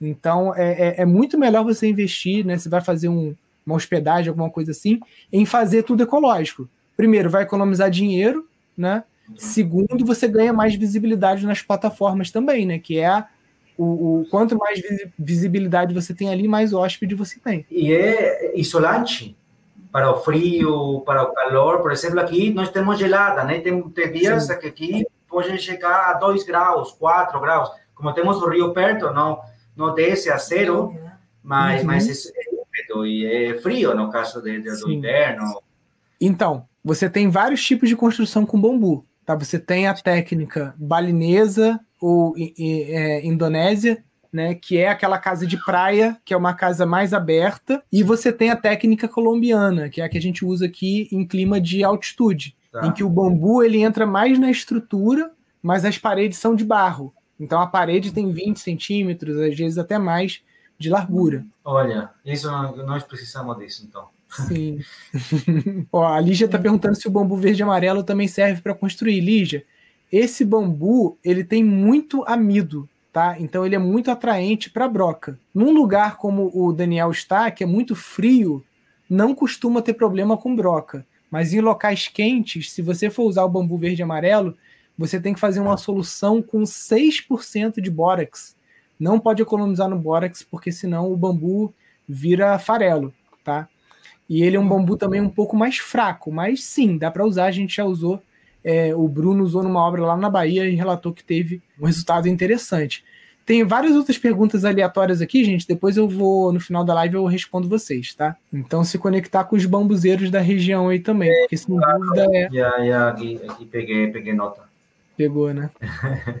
Então, é, é, é muito melhor você investir, né? Você vai fazer um, uma hospedagem, alguma coisa assim, em fazer tudo ecológico. Primeiro, vai economizar dinheiro, né? Segundo, você ganha mais visibilidade nas plataformas também, né? Que é o, o, quanto mais visibilidade você tem ali, mais hóspede você tem. E é isolante para o frio, para o calor. Por exemplo, aqui nós temos gelada, né? Tem, tem dias Sim. que aqui pode chegar a 2 graus, 4 graus. Como temos o rio perto, não, não desce a zero, mas, uhum. mas é, é úmido e é frio no caso de, de, do inverno. Então, você tem vários tipos de construção com bambu. Tá? Você tem a técnica balinesa ou é, indonésia, né, que é aquela casa de praia, que é uma casa mais aberta, e você tem a técnica colombiana, que é a que a gente usa aqui em clima de altitude, tá. em que o bambu ele entra mais na estrutura, mas as paredes são de barro. Então a parede tem 20 centímetros, às vezes até mais, de largura. Olha, isso nós precisamos disso, então. Sim. Ó, a Lígia está perguntando se o bambu verde e amarelo também serve para construir. Lígia, esse bambu ele tem muito amido, tá? Então ele é muito atraente para broca. Num lugar como o Daniel está, que é muito frio, não costuma ter problema com broca. Mas em locais quentes, se você for usar o bambu verde e amarelo, você tem que fazer uma solução com 6% de bórax. Não pode economizar no bórax, porque senão o bambu vira farelo, tá? E ele é um bambu também um pouco mais fraco, mas sim, dá para usar. A gente já usou é, o Bruno usou numa obra lá na Bahia e relatou que teve um resultado interessante. Tem várias outras perguntas aleatórias aqui, gente. Depois eu vou, no final da live, eu respondo vocês, tá? Então se conectar com os bambuzeiros da região aí também, porque sem dúvida é. Já, já, aqui, aqui peguei, peguei nota. Pegou, né?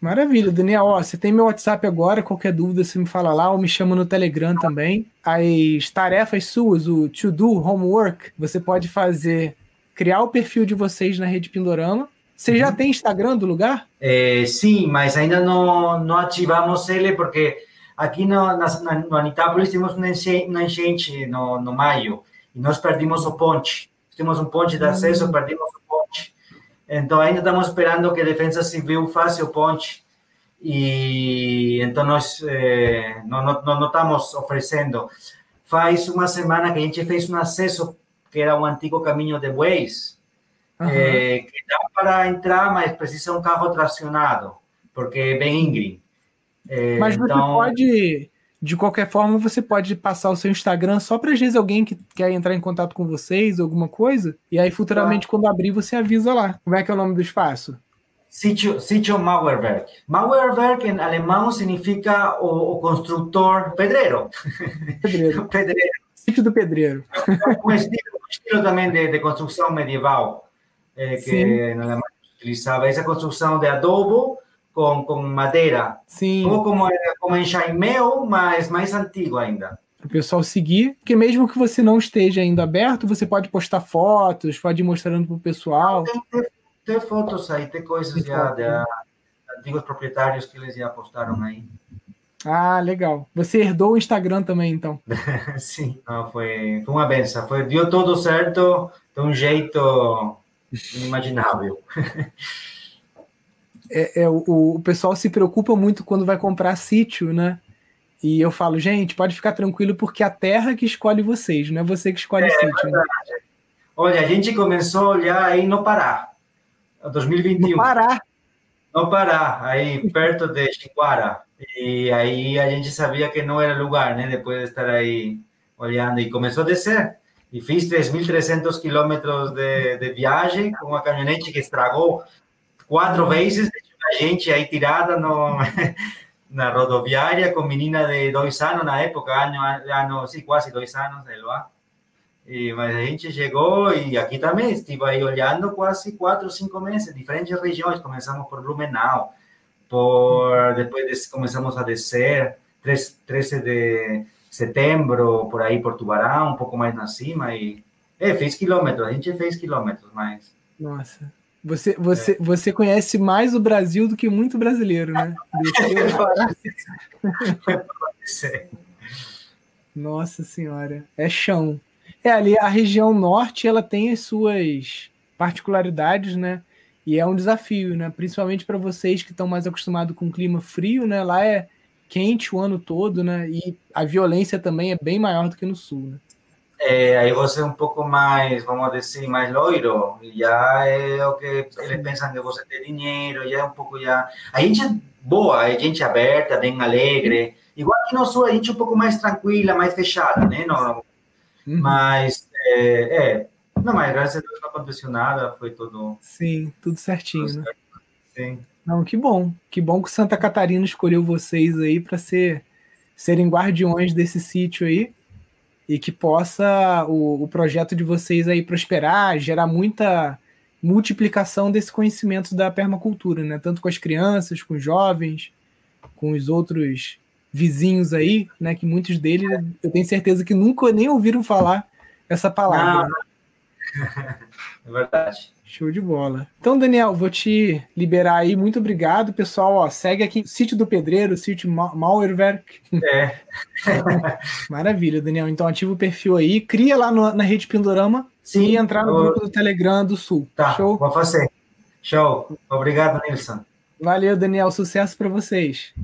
Maravilha, Daniel. Ó, você tem meu WhatsApp agora, qualquer dúvida você me fala lá, ou me chama no Telegram também. As tarefas suas, o to-do, homework, você pode fazer criar o perfil de vocês na Rede Pindorama. Você já uhum. tem Instagram do lugar? É, sim, mas ainda não, não ativamos ele porque aqui no, na, no Anitápolis temos uma enchente no, no maio e nós perdimos o ponte. Temos um ponte de acesso, uhum. perdimos o ponte. Então ainda estamos esperando que a Defesa Civil faça o ponte e então nós eh, não, não, não estamos oferecendo. Faz uma semana que a gente fez um acesso que era um antigo caminho de Waze, uhum. é, que dá para entrar, mas precisa um carro tracionado, porque é bem íngreme. É, mas você então... pode, de qualquer forma, você pode passar o seu Instagram só para às vezes alguém que quer entrar em contato com vocês, alguma coisa, e aí futuramente, tá. quando abrir, você avisa lá. Como é que é o nome do espaço? Sítio, sítio Mauerwerk. Mauerwerk em alemão significa o, o construtor pedreiro. Pedreiro. pedreiro. Sítio do pedreiro. Um estilo, estilo também de, de construção medieval, é, que na Alemanha utilizava essa construção de adobo com, com madeira. Sim. Ou como, como em Chaimeu, mas mais antigo ainda. O pessoal seguir, porque mesmo que você não esteja ainda aberto, você pode postar fotos, pode ir mostrando para o pessoal. Tem, tem, tem, fotos aí, tem coisas tem já foto, de, né? antigos proprietários que eles já postaram aí. Ah, legal. Você herdou o Instagram também, então? Sim, Não, foi, foi uma benção. Foi, deu tudo certo de um jeito inimaginável. é, é, o, o pessoal se preocupa muito quando vai comprar sítio, né? E eu falo, gente, pode ficar tranquilo porque a terra que escolhe vocês, não é você que escolhe é, o sítio. Né? Olha, a gente começou a olhar aí no Pará, 2021. No Pará? No Pará, aí perto de Chiquara. E aí a gente sabia que não era lugar, né? Depois de estar aí olhando. E começou a descer. E fiz 3.300 quilômetros de, de viagem com uma caminhonete que estragou quatro vezes. A gente aí tirada no, na rodoviária com menina de dois anos na época, ano, ano sim, quase dois anos, sei lá. E, mas a gente chegou e aqui também estive aí olhando quase quatro, cinco meses, diferentes regiões. Começamos por Blumenau, por depois começamos a descer, 13 de setembro, por aí por Tubarão, um pouco mais na cima e é, fez quilômetros, a gente fez quilômetros, mas nossa. Você, você, é. você conhece mais o Brasil do que muito brasileiro, né? Nossa senhora, é chão. É ali a região norte, ela tem as suas particularidades, né? E é um desafio, né? Principalmente para vocês que estão mais acostumados com o clima frio, né? Lá é quente o ano todo, né? E a violência também é bem maior do que no sul, né? É, aí você é um pouco mais, vamos dizer, mais loiro, e já é o que eles pensam que você tem dinheiro, já é um pouco já... A gente é boa, a gente é aberta, bem alegre, igual que no sul a gente é um pouco mais tranquila, mais fechada, né? No, Uhum. Mas, é, é, não, mas graças a Deus não aconteceu nada, foi tudo. Sim, tudo certinho, tudo né? Sim. Não, que bom. Que bom que Santa Catarina escolheu vocês aí para ser serem guardiões desse sítio aí e que possa o, o projeto de vocês aí prosperar, gerar muita multiplicação desse conhecimento da permacultura, né? Tanto com as crianças, com os jovens, com os outros vizinhos aí, né? Que muitos deles eu tenho certeza que nunca nem ouviram falar essa palavra. Né? É verdade. Show de bola. Então, Daniel, vou te liberar aí. Muito obrigado, pessoal. Ó, segue aqui Sítio do Pedreiro, Sítio Mauerwerk. É. Maravilha, Daniel. Então, ativa o perfil aí, cria lá no, na rede Pindorama Sim, e entrar no eu... grupo do Telegram do Sul. Tá, Show? Vou fazer. Show. Obrigado, Nilson. Valeu, Daniel. Sucesso para vocês.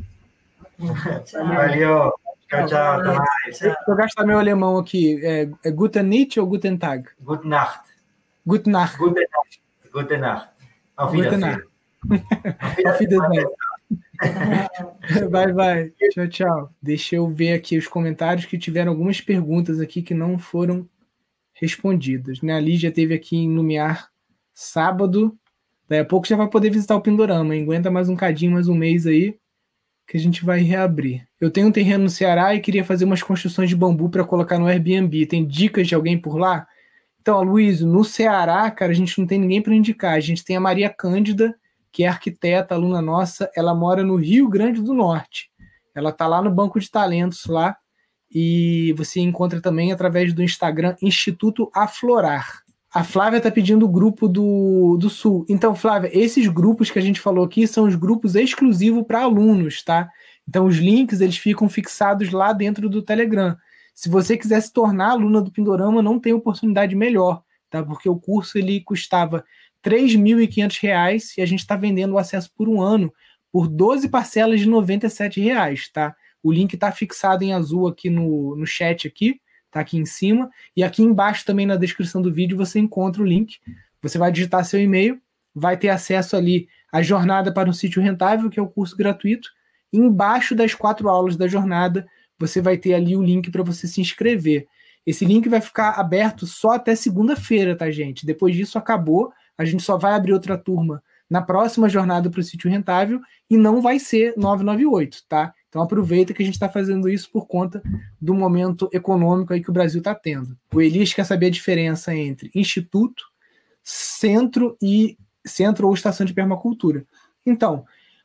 Valeu. Tchau, tchau. Até mais. Deixa eu gastar meu alemão aqui. É, é Guten Nacht ou Guten Tag? Guten Nacht. Guten Nacht. Guten Nacht. Guten Nacht. Auf Wiedersehen. Auf Wiedersehen. vai, vai. Tchau, tchau. Deixa eu ver aqui os comentários que tiveram algumas perguntas aqui que não foram respondidas. Né? A Lígia teve aqui em Lumiar sábado. Daí a pouco já vai poder visitar o Pindorama. Hein? Aguenta mais um cadinho, mais um mês aí que a gente vai reabrir. Eu tenho um terreno no Ceará e queria fazer umas construções de bambu para colocar no Airbnb. Tem dicas de alguém por lá? Então, Luiz, no Ceará, cara, a gente não tem ninguém para indicar. A gente tem a Maria Cândida, que é arquiteta, aluna nossa. Ela mora no Rio Grande do Norte. Ela tá lá no banco de talentos lá e você encontra também através do Instagram Instituto Aflorar. A Flávia está pedindo o grupo do, do Sul. Então, Flávia, esses grupos que a gente falou aqui são os grupos exclusivos para alunos, tá? Então, os links eles ficam fixados lá dentro do Telegram. Se você quiser se tornar aluna do Pindorama, não tem oportunidade melhor, tá? Porque o curso ele custava R$ 3.500 e a gente está vendendo o acesso por um ano por 12 parcelas de 97 reais, tá? O link está fixado em azul aqui no, no chat aqui tá aqui em cima. E aqui embaixo também na descrição do vídeo você encontra o link. Você vai digitar seu e-mail, vai ter acesso ali à jornada para um sítio rentável, que é o curso gratuito. E embaixo das quatro aulas da jornada, você vai ter ali o link para você se inscrever. Esse link vai ficar aberto só até segunda-feira, tá, gente? Depois disso acabou. A gente só vai abrir outra turma na próxima jornada para o sítio rentável e não vai ser 998, tá? Então aproveita que a gente está fazendo isso por conta do momento econômico aí que o Brasil está tendo. O Elias quer saber a diferença entre instituto, centro e centro ou estação de permacultura. Então,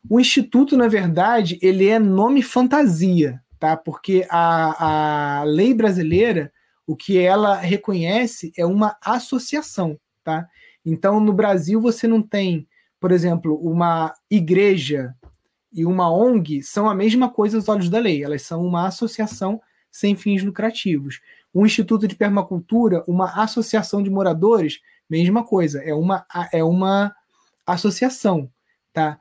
o instituto, na verdade, ele é nome fantasia, tá? Porque a, a lei brasileira, o que ela reconhece é uma associação, tá? Então, no Brasil, você não tem, por exemplo, uma igreja e uma ONG são a mesma coisa aos olhos da lei, elas são uma associação sem fins lucrativos. Um instituto de permacultura, uma associação de moradores, mesma coisa, é uma, é uma associação, tá?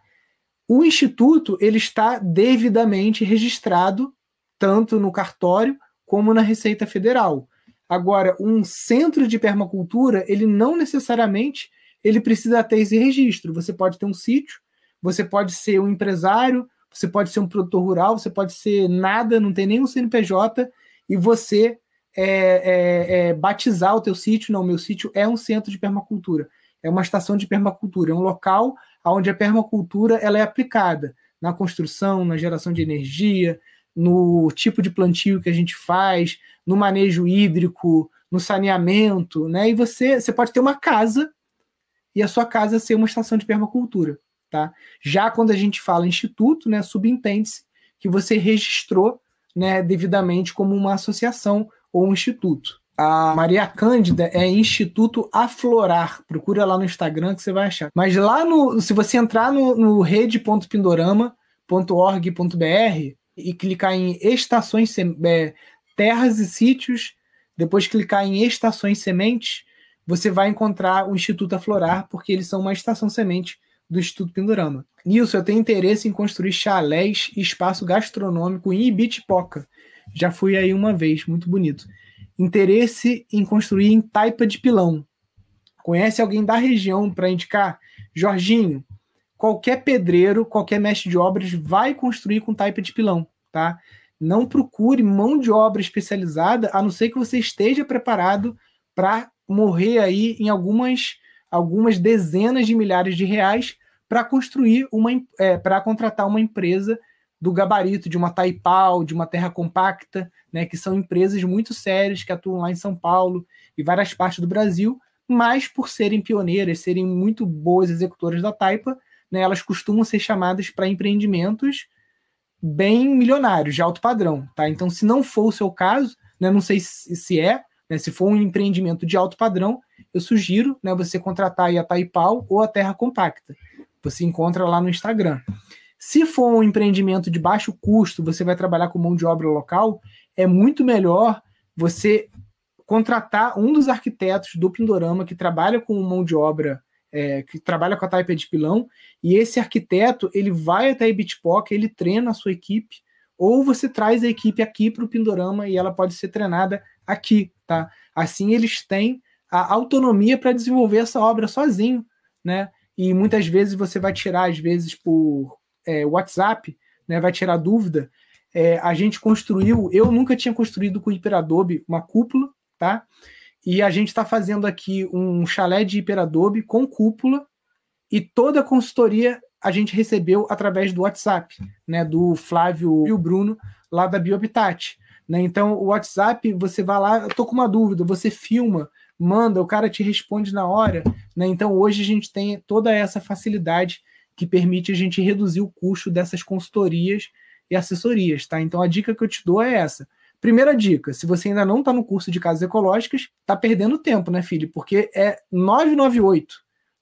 O instituto ele está devidamente registrado tanto no cartório como na Receita Federal. Agora, um centro de permacultura, ele não necessariamente ele precisa ter esse registro. Você pode ter um sítio você pode ser um empresário, você pode ser um produtor rural, você pode ser nada, não tem nenhum CNPJ, e você é, é, é, batizar o teu sítio. Não, meu sítio é um centro de permacultura, é uma estação de permacultura, é um local onde a permacultura ela é aplicada na construção, na geração de energia, no tipo de plantio que a gente faz, no manejo hídrico, no saneamento, né? E você, você pode ter uma casa e a sua casa ser uma estação de permacultura, tá? Já quando a gente fala instituto, né, subentende-se que você registrou, né, devidamente como uma associação ou um instituto. A Maria Cândida é Instituto Aflorar. Procura lá no Instagram que você vai achar. Mas lá no. Se você entrar no, no rede.pindorama.org.br e clicar em estações, é, terras e sítios, depois clicar em estações sementes, você vai encontrar o Instituto Aflorar, porque eles são uma estação semente do Instituto Pindorama. Nilson, eu tenho interesse em construir chalés e espaço gastronômico em Ibitipoca. Já fui aí uma vez, muito bonito. Interesse em construir em Taipa de Pilão. Conhece alguém da região para indicar? Jorginho, qualquer pedreiro, qualquer mestre de obras vai construir com Taipa de Pilão, tá? Não procure mão de obra especializada, a não ser que você esteja preparado para morrer aí em algumas, algumas dezenas de milhares de reais para construir uma é, para contratar uma empresa do gabarito de uma Taipal, de uma Terra Compacta, né, que são empresas muito sérias que atuam lá em São Paulo e várias partes do Brasil, mas por serem pioneiras, serem muito boas executoras da Taipa, né, elas costumam ser chamadas para empreendimentos bem milionários, de alto padrão. Tá? Então, se não for o seu caso, né, não sei se é, né, se for um empreendimento de alto padrão, eu sugiro né, você contratar a Taipal ou a Terra Compacta. Você encontra lá no Instagram. Se for um empreendimento de baixo custo, você vai trabalhar com mão de obra local, é muito melhor você contratar um dos arquitetos do Pindorama que trabalha com mão de obra, é, que trabalha com a Taipa de Pilão, e esse arquiteto ele vai até a Ibitpoca, ele treina a sua equipe, ou você traz a equipe aqui para o Pindorama e ela pode ser treinada aqui, tá? Assim eles têm a autonomia para desenvolver essa obra sozinho, né? E muitas vezes você vai tirar, às vezes, por é, WhatsApp, né, vai tirar dúvida, é, a gente construiu, eu nunca tinha construído com Hiperadobe uma cúpula, tá? E a gente está fazendo aqui um chalé de Hiperadobe com cúpula e toda a consultoria a gente recebeu através do WhatsApp, né, do Flávio e o Bruno, lá da Biohabitat. Né? Então, o WhatsApp, você vai lá, eu tô com uma dúvida, você filma, manda, o cara te responde na hora. Né? Então, hoje a gente tem toda essa facilidade que permite a gente reduzir o custo dessas consultorias e assessorias, tá? Então a dica que eu te dou é essa. Primeira dica, se você ainda não está no curso de casas ecológicas, tá perdendo tempo, né, filho? Porque é 998,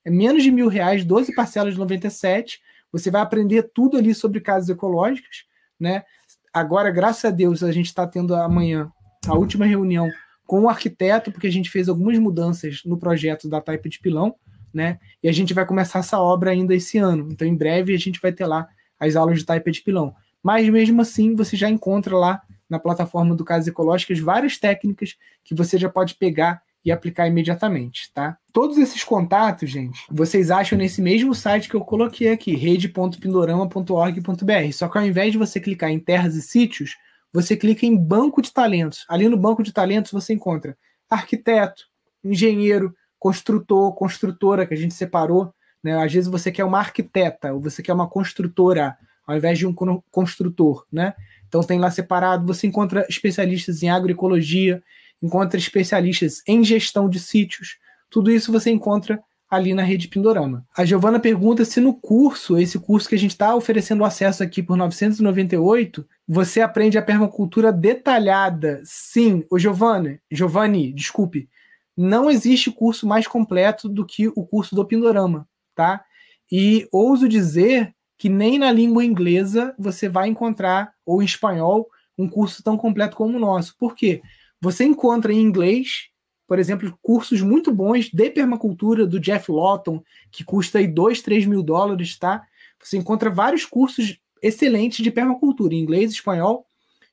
é menos de mil reais, 12 parcelas de 97. Você vai aprender tudo ali sobre casas ecológicas, né? Agora, graças a Deus, a gente está tendo amanhã a última reunião com o arquiteto, porque a gente fez algumas mudanças no projeto da Taipa de Pilão né? E a gente vai começar essa obra ainda esse ano. Então, em breve, a gente vai ter lá as aulas de taipa de pilão. Mas mesmo assim, você já encontra lá na plataforma do Casas Ecológicas várias técnicas que você já pode pegar e aplicar imediatamente, tá? Todos esses contatos, gente, vocês acham nesse mesmo site que eu coloquei aqui, rede.pindorama.org.br. Só que ao invés de você clicar em terras e sítios, você clica em banco de talentos. Ali no banco de talentos você encontra arquiteto, engenheiro, construtor, construtora, que a gente separou. Né? Às vezes você quer uma arquiteta, ou você quer uma construtora, ao invés de um construtor. Né? Então tem lá separado, você encontra especialistas em agroecologia, encontra especialistas em gestão de sítios. Tudo isso você encontra ali na rede Pindorama. A Giovana pergunta se no curso, esse curso que a gente está oferecendo acesso aqui por 998, você aprende a permacultura detalhada. Sim, o Giovanni, Giovanni, desculpe, não existe curso mais completo do que o curso do Pindorama, tá? E ouso dizer que nem na língua inglesa você vai encontrar, ou em espanhol, um curso tão completo como o nosso. Por quê? Você encontra em inglês, por exemplo, cursos muito bons de permacultura do Jeff Lawton, que custa aí 2, 3 mil dólares, tá? Você encontra vários cursos excelentes de permacultura, em inglês, espanhol,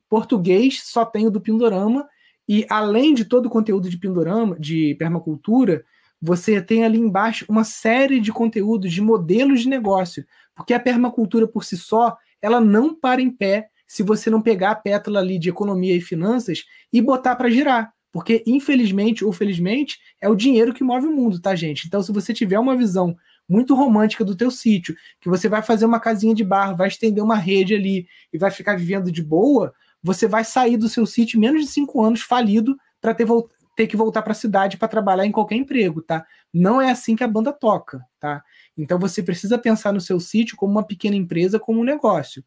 português, só tem o do Pindorama, e além de todo o conteúdo de Pindorama, de permacultura, você tem ali embaixo uma série de conteúdos de modelos de negócio Porque a permacultura por si só, ela não para em pé se você não pegar a pétala ali de economia e finanças e botar para girar. Porque, infelizmente ou felizmente, é o dinheiro que move o mundo, tá, gente? Então, se você tiver uma visão muito romântica do teu sítio, que você vai fazer uma casinha de barro, vai estender uma rede ali e vai ficar vivendo de boa, você vai sair do seu sítio menos de cinco anos falido para ter, ter que voltar para a cidade para trabalhar em qualquer emprego, tá? Não é assim que a banda toca, tá? Então você precisa pensar no seu sítio como uma pequena empresa, como um negócio.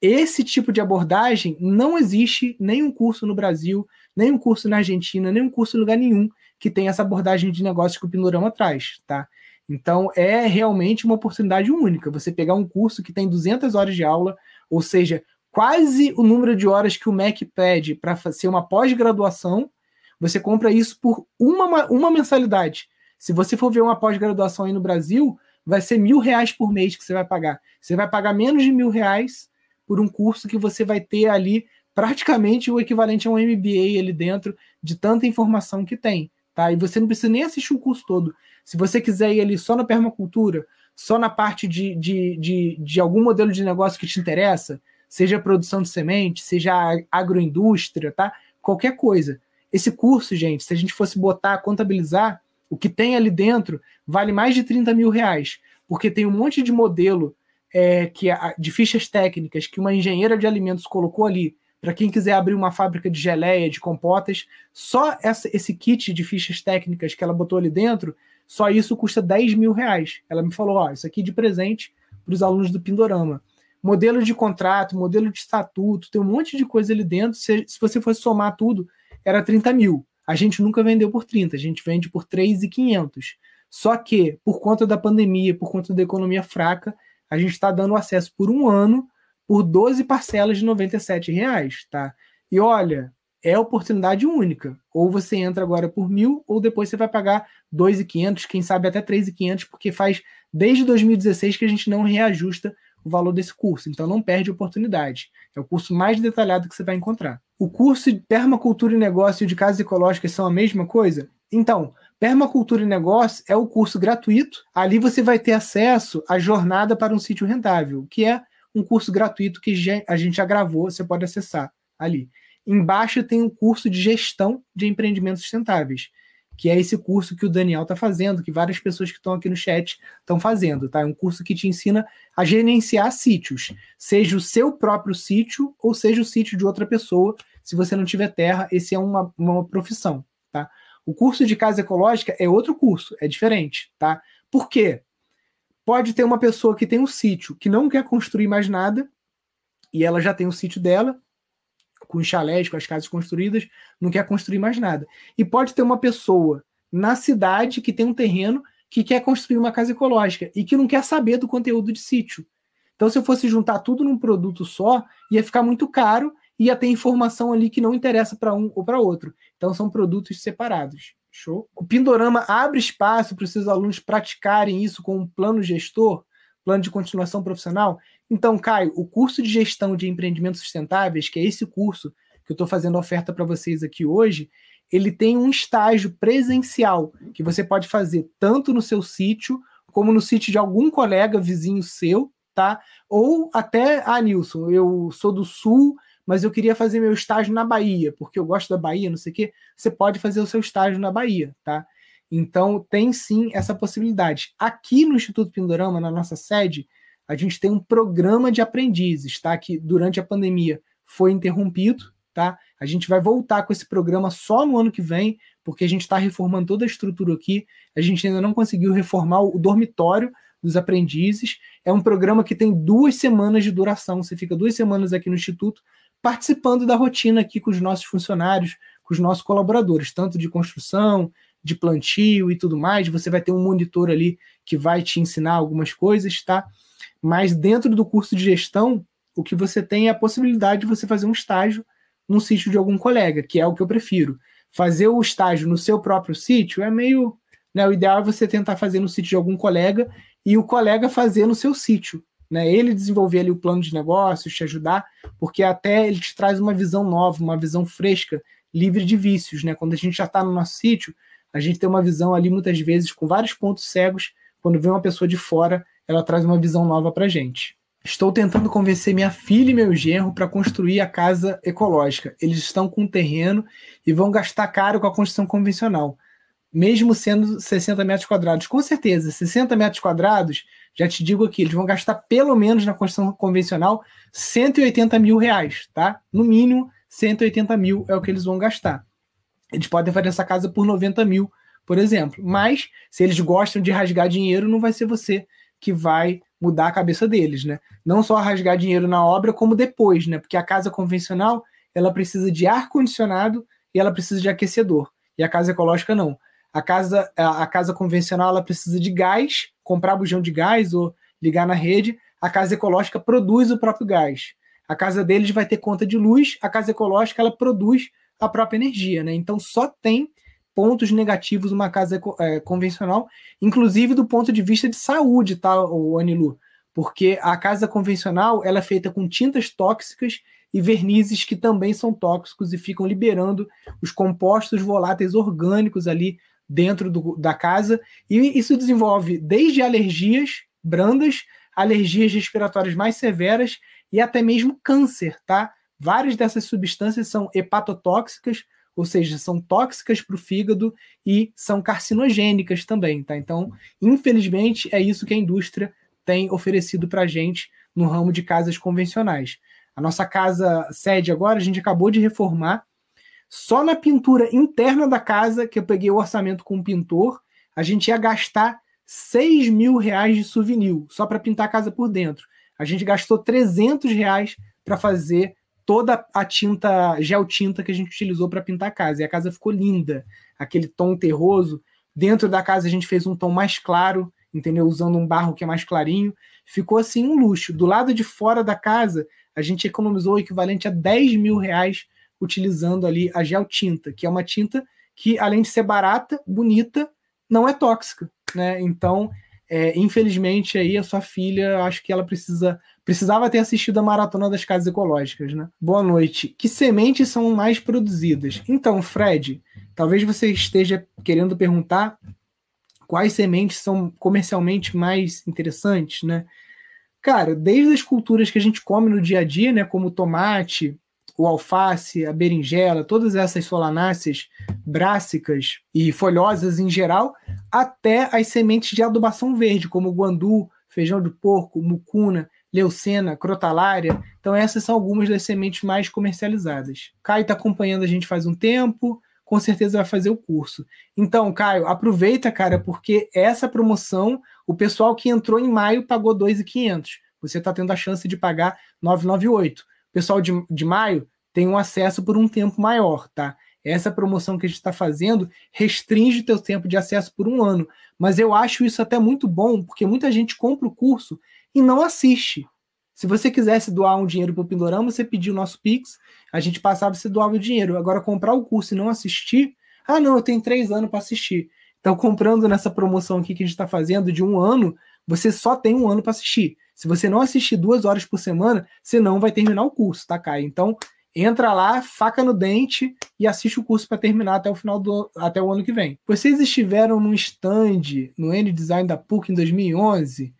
Esse tipo de abordagem não existe nenhum curso no Brasil, nenhum curso na Argentina, nenhum curso em lugar nenhum que tenha essa abordagem de negócio que o Pindorama traz, tá? Então é realmente uma oportunidade única. Você pegar um curso que tem 200 horas de aula, ou seja, quase o número de horas que o MEC pede para ser uma pós-graduação, você compra isso por uma, uma mensalidade. Se você for ver uma pós-graduação aí no Brasil, vai ser mil reais por mês que você vai pagar. Você vai pagar menos de mil reais por um curso que você vai ter ali praticamente o equivalente a um MBA ali dentro de tanta informação que tem. Tá? E você não precisa nem assistir o curso todo. Se você quiser ir ali só na permacultura, só na parte de, de, de, de algum modelo de negócio que te interessa, seja produção de semente, seja agroindústria, tá? Qualquer coisa. Esse curso, gente, se a gente fosse botar, contabilizar, o que tem ali dentro vale mais de 30 mil reais, porque tem um monte de modelo é, que de fichas técnicas que uma engenheira de alimentos colocou ali para quem quiser abrir uma fábrica de geleia, de compotas, só essa, esse kit de fichas técnicas que ela botou ali dentro, só isso custa 10 mil reais. Ela me falou: ó, isso aqui de presente para os alunos do Pindorama. Modelo de contrato, modelo de estatuto, tem um monte de coisa ali dentro. Se, se você fosse somar tudo, era 30 mil. A gente nunca vendeu por 30, a gente vende por 3,500. Só que, por conta da pandemia, por conta da economia fraca, a gente está dando acesso por um ano por 12 parcelas de R$ reais, tá? E olha, é oportunidade única. Ou você entra agora por mil, ou depois você vai pagar 2.500, quem sabe até 3.500, porque faz desde 2016 que a gente não reajusta o valor desse curso. Então não perde oportunidade. É o curso mais detalhado que você vai encontrar. O curso de permacultura e negócio e de casas ecológicas são a mesma coisa? Então, Permacultura e Negócio é o curso gratuito. Ali você vai ter acesso à jornada para um sítio rentável, que é um curso gratuito que a gente já gravou, você pode acessar ali. Embaixo tem um curso de gestão de empreendimentos sustentáveis, que é esse curso que o Daniel está fazendo, que várias pessoas que estão aqui no chat estão fazendo, tá? É um curso que te ensina a gerenciar sítios, seja o seu próprio sítio ou seja o sítio de outra pessoa. Se você não tiver terra, esse é uma, uma profissão, tá? O curso de casa ecológica é outro curso, é diferente, tá? Por quê? Pode ter uma pessoa que tem um sítio que não quer construir mais nada e ela já tem o sítio dela, com os chalés, com as casas construídas, não quer construir mais nada. E pode ter uma pessoa na cidade que tem um terreno que quer construir uma casa ecológica e que não quer saber do conteúdo de sítio. Então, se eu fosse juntar tudo num produto só, ia ficar muito caro e ia ter informação ali que não interessa para um ou para outro. Então, são produtos separados. Show. O Pindorama abre espaço para os seus alunos praticarem isso com um plano gestor, plano de continuação profissional. Então, Caio, o curso de gestão de empreendimentos sustentáveis, que é esse curso que eu estou fazendo oferta para vocês aqui hoje, ele tem um estágio presencial que você pode fazer tanto no seu sítio como no sítio de algum colega vizinho seu, tá? Ou até, ah, Nilson, eu sou do sul, mas eu queria fazer meu estágio na Bahia, porque eu gosto da Bahia, não sei o quê, você pode fazer o seu estágio na Bahia, tá? Então, tem sim essa possibilidade. Aqui no Instituto Pindorama, na nossa sede, a gente tem um programa de aprendizes, tá? Que durante a pandemia foi interrompido, tá? A gente vai voltar com esse programa só no ano que vem, porque a gente está reformando toda a estrutura aqui. A gente ainda não conseguiu reformar o dormitório dos aprendizes. É um programa que tem duas semanas de duração. Você fica duas semanas aqui no Instituto participando da rotina aqui com os nossos funcionários, com os nossos colaboradores, tanto de construção, de plantio e tudo mais. Você vai ter um monitor ali que vai te ensinar algumas coisas, tá? Mas dentro do curso de gestão, o que você tem é a possibilidade de você fazer um estágio num sítio de algum colega, que é o que eu prefiro. Fazer o estágio no seu próprio sítio é meio. Né, o ideal é você tentar fazer no sítio de algum colega e o colega fazer no seu sítio né? Ele desenvolver ali o plano de negócios, te ajudar, porque até ele te traz uma visão nova, uma visão fresca, livre de vícios, né? Quando a gente já está no nosso sítio, a gente tem uma visão ali muitas vezes com vários pontos cegos. Quando vem uma pessoa de fora, ela traz uma visão nova para gente. Estou tentando convencer minha filha e meu genro para construir a casa ecológica. Eles estão com terreno e vão gastar caro com a construção convencional, mesmo sendo 60 metros quadrados. Com certeza, 60 metros quadrados, já te digo aqui, eles vão gastar pelo menos na construção convencional 180 mil reais, tá? No mínimo, 180 mil é o que eles vão gastar. Eles podem fazer essa casa por 90 mil, por exemplo. Mas, se eles gostam de rasgar dinheiro, não vai ser você que vai mudar a cabeça deles, né? Não só rasgar dinheiro na obra, como depois, né? Porque a casa convencional, ela precisa de ar-condicionado e ela precisa de aquecedor. E a casa ecológica não. A casa, a, casa convencional, ela precisa de gás, comprar bujão de gás ou ligar na rede. A casa ecológica produz o próprio gás. A casa deles vai ter conta de luz, a casa ecológica, ela produz a própria energia, né? Então só tem pontos negativos uma casa é, convencional, inclusive do ponto de vista de saúde, tá, o Anilu? Porque a casa convencional ela é feita com tintas tóxicas e vernizes que também são tóxicos e ficam liberando os compostos voláteis orgânicos ali dentro do, da casa. E isso desenvolve desde alergias brandas, alergias respiratórias mais severas e até mesmo câncer, tá? Várias dessas substâncias são hepatotóxicas, ou seja, são tóxicas para o fígado e são carcinogênicas também, tá? Então, infelizmente, é isso que a indústria tem oferecido para a gente no ramo de casas convencionais. A nossa casa sede agora, a gente acabou de reformar. Só na pintura interna da casa, que eu peguei o orçamento com o pintor, a gente ia gastar 6 mil reais de souvenir, só para pintar a casa por dentro. A gente gastou 300 reais para fazer toda a tinta, gel tinta que a gente utilizou para pintar a casa. E a casa ficou linda, aquele tom terroso. Dentro da casa a gente fez um tom mais claro, entendeu? Usando um barro que é mais clarinho. Ficou assim um luxo. Do lado de fora da casa, a gente economizou o equivalente a 10 mil reais utilizando ali a gel tinta, que é uma tinta que, além de ser barata, bonita, não é tóxica, né? Então, é, infelizmente, aí a sua filha, acho que ela precisa Precisava ter assistido a maratona das casas ecológicas, né? Boa noite. Que sementes são mais produzidas? Então, Fred, talvez você esteja querendo perguntar quais sementes são comercialmente mais interessantes, né? Cara, desde as culturas que a gente come no dia a dia, né, como tomate, o alface, a berinjela, todas essas solanáceas brássicas e folhosas em geral, até as sementes de adubação verde, como guandu, feijão de porco, mucuna, leucena, crotalária. Então, essas são algumas das sementes mais comercializadas. Caio está acompanhando a gente faz um tempo, com certeza vai fazer o curso. Então, Caio, aproveita, cara, porque essa promoção, o pessoal que entrou em maio pagou 2.500. Você está tendo a chance de pagar 998. Pessoal de, de maio tem um acesso por um tempo maior, tá? Essa promoção que a gente está fazendo restringe o teu tempo de acesso por um ano. Mas eu acho isso até muito bom, porque muita gente compra o curso e não assiste. Se você quisesse doar um dinheiro para o Pindorama, você pediu o nosso Pix, a gente passava e você doava o dinheiro. Agora, comprar o curso e não assistir, ah, não, eu tenho três anos para assistir. Então, comprando nessa promoção aqui que a gente está fazendo de um ano, você só tem um ano para assistir. Se você não assistir duas horas por semana, você não vai terminar o curso, tá, Caio? Então, entra lá, faca no dente e assiste o curso para terminar até o final do até o ano que vem. Vocês estiveram no stand no N Design da PUC em 2011?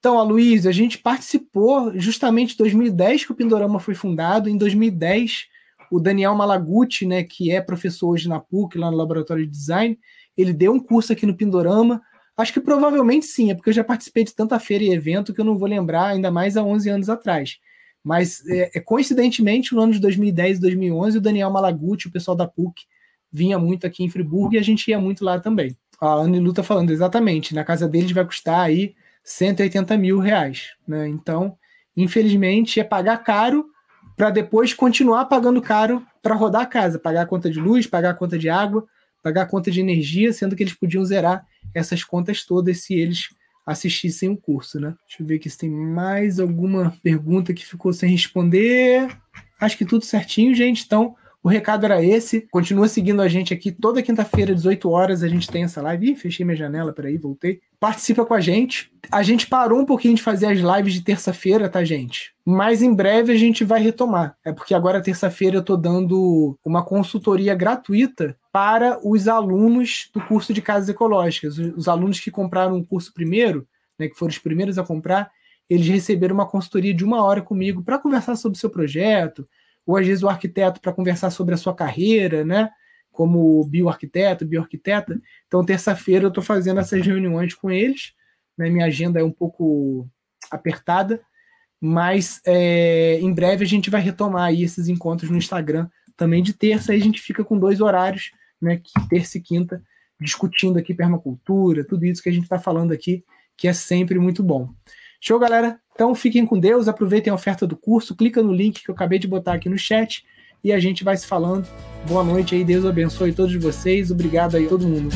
Então, Aloysio, a gente participou justamente em 2010 que o Pindorama foi fundado. Em 2010, o Daniel Malaguti, né, que é professor hoje na PUC, lá no Laboratório de Design, ele deu um curso aqui no Pindorama. Acho que provavelmente sim, é porque eu já participei de tanta feira e evento que eu não vou lembrar, ainda mais há 11 anos atrás. Mas, é, é coincidentemente, no ano de 2010 e 2011, o Daniel Malaguti, o pessoal da PUC, vinha muito aqui em Friburgo e a gente ia muito lá também. A Anilu está falando, exatamente, na casa deles vai custar aí 180 mil reais. Né? Então, infelizmente, é pagar caro para depois continuar pagando caro para rodar a casa, pagar a conta de luz, pagar a conta de água, pagar conta de energia, sendo que eles podiam zerar essas contas todas se eles assistissem o curso, né? Deixa eu ver aqui se tem mais alguma pergunta que ficou sem responder. Acho que tudo certinho, gente. Então, o recado era esse. Continua seguindo a gente aqui toda quinta-feira, 18 horas, a gente tem essa live. Ih, fechei minha janela, peraí, voltei. Participa com a gente. A gente parou um pouquinho de fazer as lives de terça-feira, tá, gente? Mas em breve a gente vai retomar. É porque agora, terça-feira, eu tô dando uma consultoria gratuita para os alunos do curso de casas ecológicas. Os alunos que compraram o curso primeiro, né, que foram os primeiros a comprar, eles receberam uma consultoria de uma hora comigo para conversar sobre o seu projeto, ou às vezes o arquiteto para conversar sobre a sua carreira, né? Como bioarquiteto, bioarquiteta. Então, terça-feira eu estou fazendo essas reuniões com eles. Né? Minha agenda é um pouco apertada, mas é, em breve a gente vai retomar aí esses encontros no Instagram também de terça. Aí a gente fica com dois horários, né? Terça e quinta, discutindo aqui permacultura, tudo isso que a gente está falando aqui, que é sempre muito bom. Show, galera? Então fiquem com Deus, aproveitem a oferta do curso, clica no link que eu acabei de botar aqui no chat e a gente vai se falando. Boa noite aí, Deus abençoe todos vocês. Obrigado aí todo mundo.